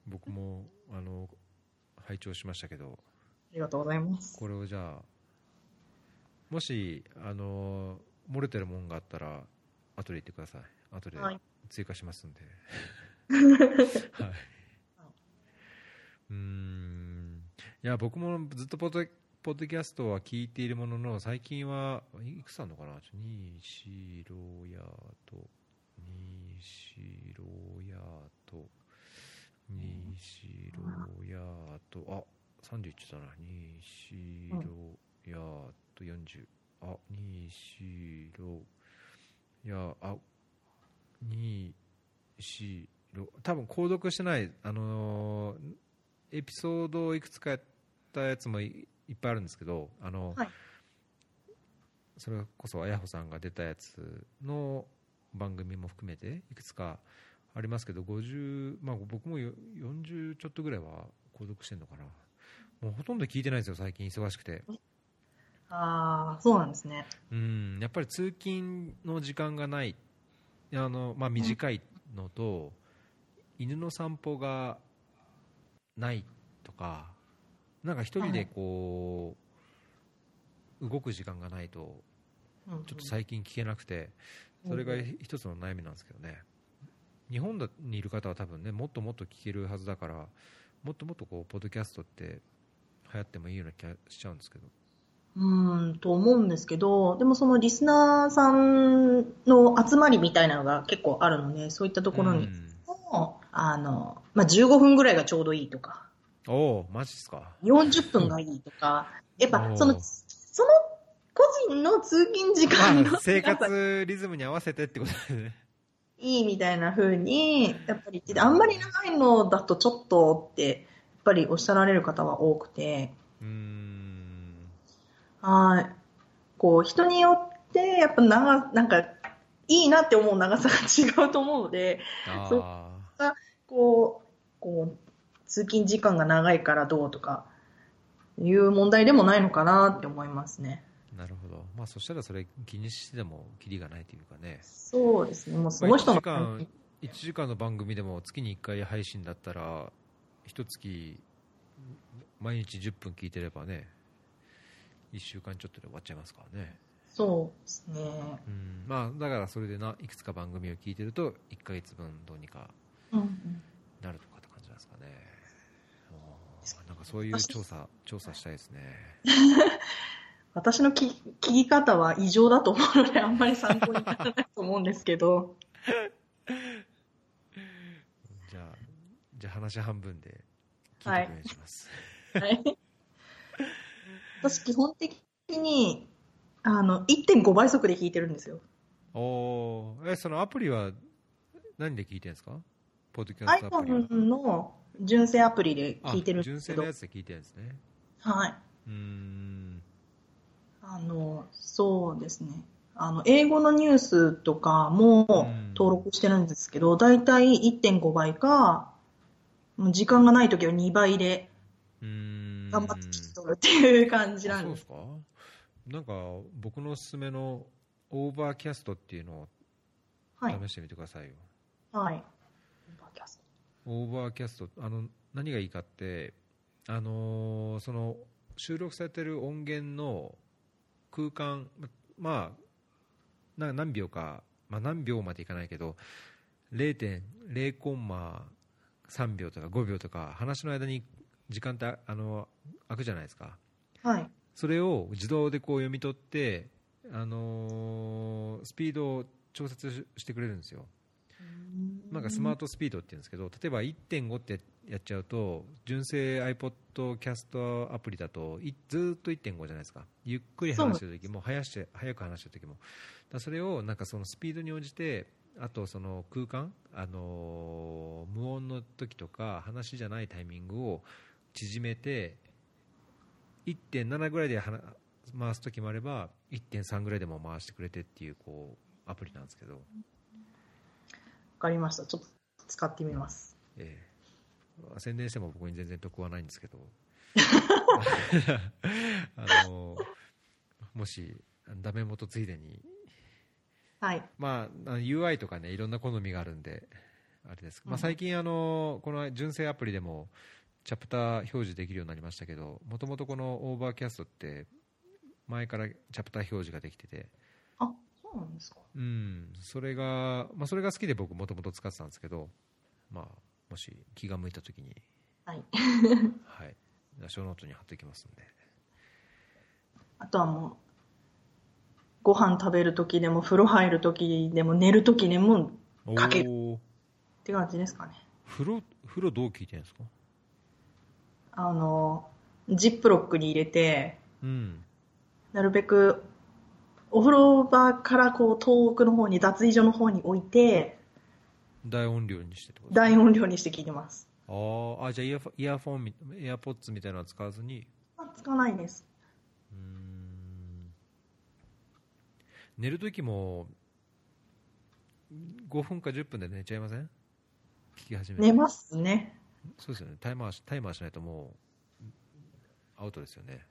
僕もあの拝聴しましたけどありがとうございます。これをじゃあもしあの漏れてるもんがあったら後で言ってください。後ではい。追加しますんで。はい、うーん。いや僕もずっとポッドポッドキャストは聞いているものの最近はいくつあるのかな？西郎屋と西郎屋と。西郎屋と。あ31だな西郎屋と40あ西郎屋あ西郎多分購読してないあのーエピソードをいくつかやったやつもいいっぱいあるんですけどあの、はい。それこそあやほさんが出たやつの番組も含めていくつかありますけど50、まあ、僕もよ40ちょっとぐらいは購読してるのかな。もうほとんど聞いてないんですよ最近忙しくてああ、そうなんですね。うんやっぱり通勤の時間がないあの、まあ、短いのと、犬の散歩がないとかなんか一人でこう、動く時間がないとうんうんちょっと最近聞けなくて、それが一つの悩みなんですけどね、日本にいる方は多分ね、もっともっと聞けるはずだから、もっともっとこうポッドキャストって流行ってもいいような気がしちゃうんですけど、うーん、と思うんですけど、でもそのリスナーさんの集まりみたいなのが結構あるので、そういったところにうん。も、あの、まあ、15分ぐらいがちょうどいいとか、おお、マジっすか、40分がいいとか、やっおぱー。その、その個人の通勤時間のまあ、生活リズムに合わせてってことですね。いいみたいな風に、やっぱり言ってて、あんまり長いのだとちょっとって、やっぱりおっしゃられる方は多くて、うーん、はい。こう、人によって、やっぱ長、なんか、いいなって思う長さが違うと思うので、そうあこう、こう、通勤時間が長いからどうとか、いう問題でもないのかなって思いますね。あ、なるほど、まあ、そしたらそれ気にしてでもキリがないというかね。そうですね。もうその人の1時間1時間の番組でも月に1回配信だったら一月毎日10分聞いてればね1週間ちょっとで終わっちゃいますからねそうですね。うんまあだからそれでないくつか番組を聞いてると1ヶ月分どうにかうんうん。なるとかって感じなんですかねおーなんかそういう調査調査したいですね 私の聞聞き方は異常だと思うので、あんまり参考にならないと思うんですけど。じゃあじゃあ話半分で聞いてお願いします、はい。私、基本的に、あの、1.5倍速で聞いてるんですよ。おーえそのアプリは何で聞いてるんですか？ポッドキャストアプリは iPhone の純正アプリで聞いてるんですけど。正のやつで聞いてるんですねはい。うーんあの、そうですね。あの、英語のニュースとかもうん登録してるんですけど、だいたい1.5倍か、もう時間がないときは2倍で頑張って聞き取るっていう感じなんで。あそうですすか？なんか僕のおすすめの Overcast っていうのをはい。試してみてくださいよ、はい。 Overcast あの何がいいかってあのーその収録されてる音源の空間まあな何秒か、まあ、何秒までいかないけど0.0コンマ3秒とか5秒とか話の間に時間ってあの空くじゃないですか。はい。それを自動でこう読み取ってあのースピードを調節ししてくれるんですよ。なんかスマートスピードって言うんですけど例えば1.5ってやっちゃうと純正 iPod キャストアプリだといずーっと1.5じゃないですか。ゆっくり話してる時も早して早く話してる時も。だそれをなんかそのスピードに応じてあとその空間、あのー無音の時とか話じゃないタイミングを縮めて1.7ぐらいで話回す時もあれば1.3ぐらいでも回してくれてっていうこうアプリなんですけど、わかりました。ちょっと使ってみます。ええ宣伝しても僕に全然得はないんですけど あのもしダメ元ついでに、はい。まあ、UI とかねいろんな好みがあるんであれです、まあ、うん最近あのこの純正アプリでもチャプター表示できるようになりましたけどもともとこの Overcast って前からチャプター表示ができててあ、そうなんですか。うん、それが、まあ、それが好きで僕もともと使ってたんですけど、まあ、もし気が向いた時に、はい。はい、ショーノートに貼っておきますんで。あとはもう、ご飯食べるときでも、風呂入るときでも、寝るときでも、かけるって感じですかね。風呂、風呂どう聞いてるんですか？あの、ジップロックに入れて、うん。なるべく、お風呂場からこう遠くの方に、脱衣所の方に置いて、大音量にして大音量にして聞いてます。あーあ、じゃあイヤイヤフォンみ、エアポッツみたいなのは使わずに、あつかないです。うーん。寝るときも、5分か10分で寝ちゃいません？聞き始めて。寝ますね。そうですよね。タイマーし、タイマーしないともう、アウトですよね。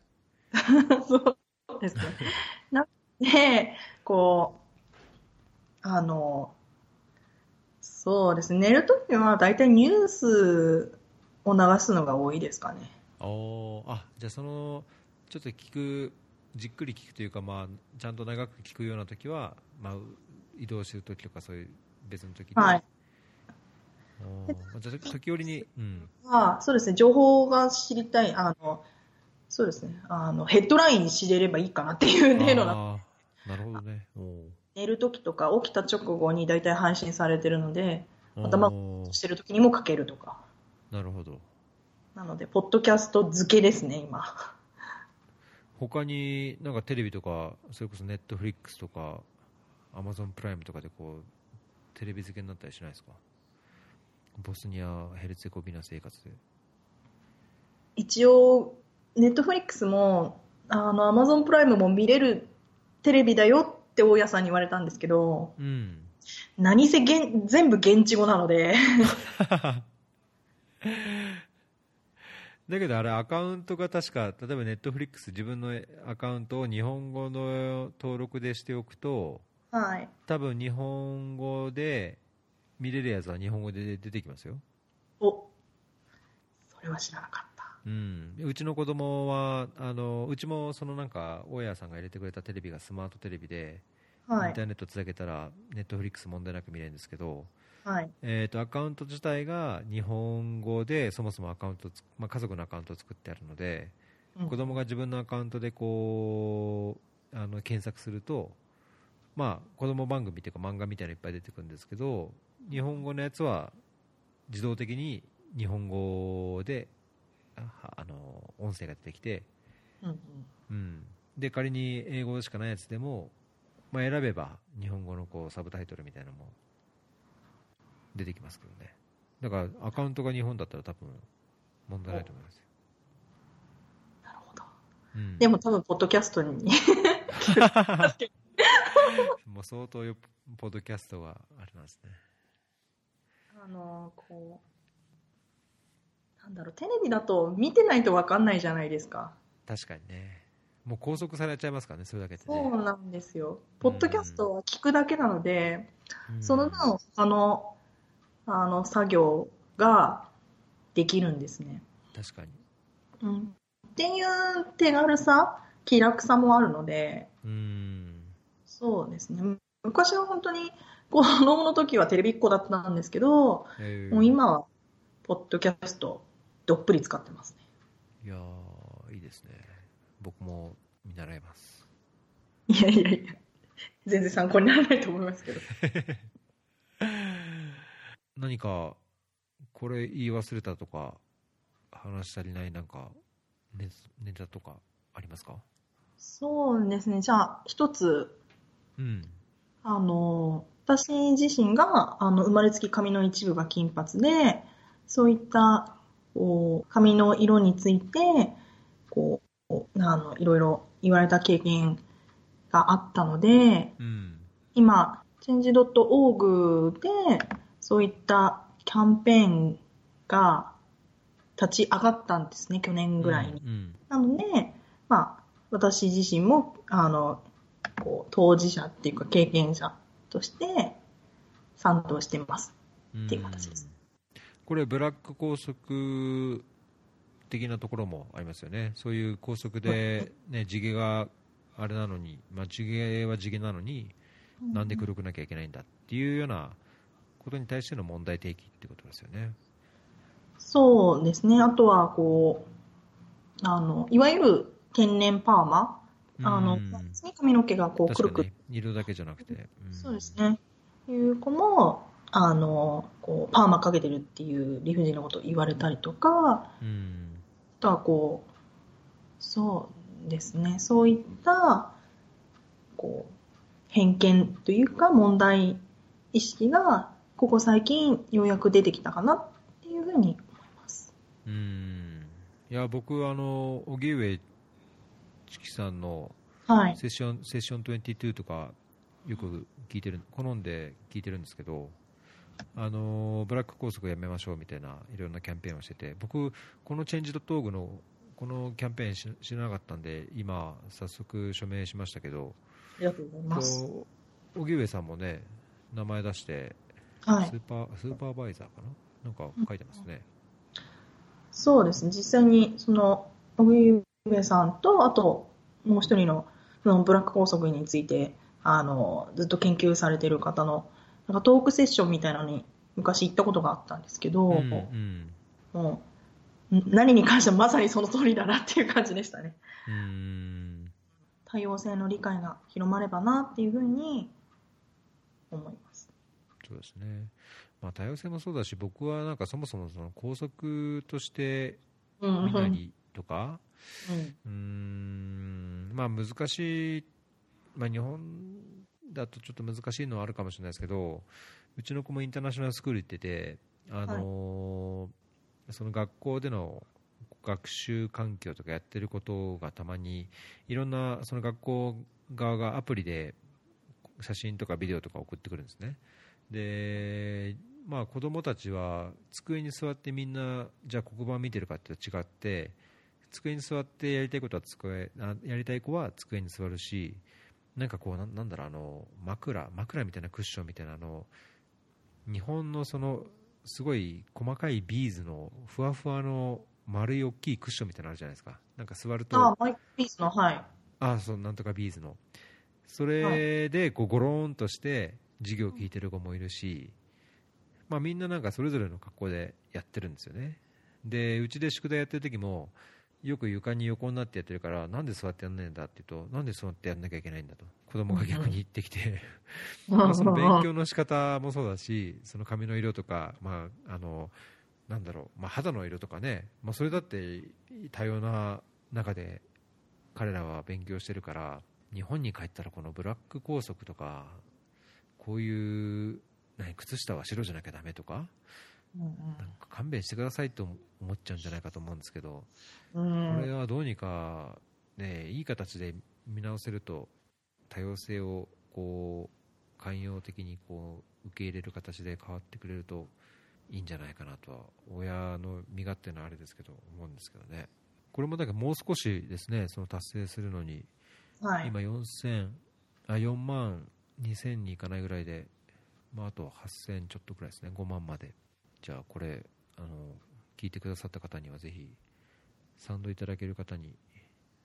そうですね。なで、こう、あの、そうですね。寝るときは大体ニュースを流すのが多いですかね。あーあじゃあそのちょっと聞くじっくり聞くというか、まあ、ちゃんと長く聞くような時は、まあ、移動してる時とかそういう別の時で、はい。じゃあ時折に、うん、まあ、そうですね。情報が知りたい。あの、そうですね。あの、ヘッドラインに知れればいいかなっていう程度な。なるほどね寝るときとか起きた直後に大体配信されてるので、頭してるときにもかけるとか。なるほどなので、ポッドキャスト付けですね、今。他になんかテレビとかそれこそネットフリックスとかアマゾンプライムとかでこうテレビ付けになったりしないですか？ボスニア・ヘルツェゴビナ生活。で一応、ネットフリックスも、あの、アマゾンプライムも見れるテレビだよって大家さんに言われたんですけど、うん。何せ現全部現地語なので、だけどあれアカウントが確か例えばネットフリックス自分のアカウントを日本語の登録でしておくとはい。多分日本語で見れるやつは日本語で出てきますよ、お、それは知らなかった。うん、うちの子供はあのうちもそのなんか大家さんが入れてくれたテレビがスマートテレビで、はいインタ。ーネットつなげたらネットフリックス問題なく見れるんですけど、はい。えー、とアカウント自体が日本語でそもそもアカウントつ、まあ、家族のアカウントを作ってあるので、うん子供が自分のアカウントでこうあの検索すると、まあ、子供番組というか漫画みたいなのいっぱい出てくるんですけど日本語のやつは自動的に日本語でああの音声が出てきて、うんうん。うん、で仮に英語しかないやつでも、まあ、選べば日本語のこうサブタイトルみたいなのも出てきますけどね。だからアカウントが日本だったら多分問題ないと思いますよ、なるほど。うん、でも多分、ポッドキャストに。もう相当よポッドキャストがあれなんですねあの、こう、なんだろう、テレビだと見てないと分かんないじゃないですか。確かにねもう拘束されちゃいますからねそれだけでねそうなんですよ。ポッドキャストは聞くだけなので、うんその分、他の、あの、作業ができるんですね。確かにうん。っていう手軽さ、気楽さもあるので、うんそうですね。昔は本当に、子供の時はテレビっ子だったんですけど、えー。もう今は、ポッドキャスト、どっぷり使ってますね。いやーいいですね。僕も見習います。いやいやいや、全然参考にならないと思いますけど。何かこれ言い忘れたとか話し足りないなんかネネタとかありますか？そうですね。じゃあ、一つ、うん。あの、私自身が、あの、生まれつき髪の一部が金髪で、そういった、こう、髪の色について、こう、あの、いろいろ言われた経験があったので、うん今、change.org で、そういったキャンペーンが立ち上がったんですね、去年ぐらいに。うんなので、まあ、私自身も、あの、こう、当事者っていうか経験者として賛同してます。うんっていう形ですこれブラック拘束的なところもありますよねそういう拘束で、ね、地毛があれなのに、まあ、地毛は地毛なのになんで黒くなきゃいけないんだっていうようなことに対しての問題提起ってことですよね。そうですね。あとは、こう、あの、いわゆる天然パーマ。あの、うん髪の毛がこう、くるくる確かに色だけじゃなくて、んそうですね。いう子も、あの、こう、パーマかけてるっていう理不尽なことを言われたりとか、うんあとはこう、そうですね。そういった、こう、偏見というか問題意識が、ここ最近ようやく出てきたかなっていうふうに思います。うんいや僕あの荻上チキさんのはい。セッションセッション22とかよく聞いてる好んで聞いてるんですけどあのブラック拘束やめましょうみたいないろんなキャンペーンをしてて僕このチェンジドットオーグのこのキャンペーンし知らなかったんで今早速署名しましたけどありがとうございます。荻上さんもね名前出してはいス。ーパースーパーバイザーかな？なんか書いてますね、そうですね。実際に、その、荻上さんと、あと、もう一人のブラック拘束について、あの、ずっと研究されてる方の、なんかトークセッションみたいなのに昔行ったことがあったんですけど、うんうん。もう、ん何に関してもまさにその通りだなっていう感じでしたね。うん。多様性の理解が広まればなっていうふうに思います。そうですね、まあ、多様性もそうだし、僕はなんかそもそもその校則としてうん。見なりとか、うん。うーん、まあ難しい、まあ、日本だとちょっと難しいのはあるかもしれないですけど、うちの子もインターナショナルスクール行ってて、あのーその学校での学習環境とかやってることがたまにいろんなその学校側がアプリで写真とかビデオとか送ってくるんですね。で、まあ、子供たちは机に座ってみんなじゃあ黒板見てるかって違って机に座ってやりたいことは机あやりたい子は机に座るしなんかこうなんなんだろうあの枕枕みたいなクッションみたいなあの日本のそのすごい細かいビーズのふわふわの丸い大きいクッションみたいなのあるじゃないですか。なんか座ると。あそうなんとかビーズの。それでこうゴローンとして授業を聞いてる子もいるし、まあ、みんななんかそれぞれの格好でやってるんですよね。でうちで宿題やってる時もよく床に横になってやってるからなんで座ってやんないんだって言うとなんで座ってやんなきゃいけないんだと。子供が逆に言ってきて、まあその勉強の仕方もそうだしその髪の色とか、まあ、あのなんだろう、まあ、肌の色とかね、まあ、それだって多様な中で彼らは勉強してるから日本に帰ったらこのブラック拘束とかこういう何靴下は白じゃなきゃダメとかうんなんか勘弁してくださいと思っちゃうんじゃないかと思うんですけどうん。これはどうにか、ね、いい形で見直せると多様性をこう寛容的にこう受け入れる形で変わってくれるといいんじゃないかなとは親の身勝手なあれですけど思うんですけどね。これもだけどもう少しですねその達成するのにはい。今4000あ4万2000にいかないぐらいで、まあ、あと8000ちょっとぐらいですね5万までじゃあこれあの聞いてくださった方にはぜひ賛同いただける方に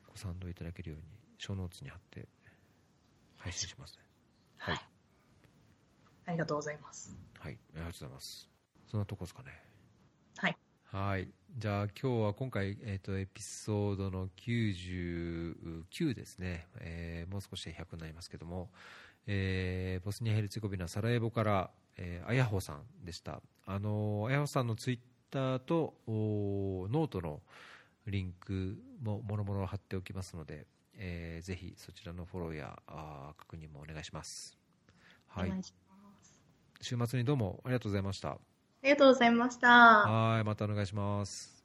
ご賛同いただけるように小ノーツに貼って配信しますね。はい。ありがとうございます。はい。ありがとうございます。そんなとこですかね。はい。はい。じゃあ今日は今回、えーと、エピソードの99ですね、えー、もう少しで100になりますけども、えー、ボスニア・ヘルツェゴビナ・サラエボから、えー、あやほさんでした。あのあやほさんのツイッターとノートのリンクももろもろ貼っておきますので、えー、ぜひそちらのフォローやあ確認もお願いします。はい。週末にどうもありがとうございました。ありがとうございました。はい、またお願いします。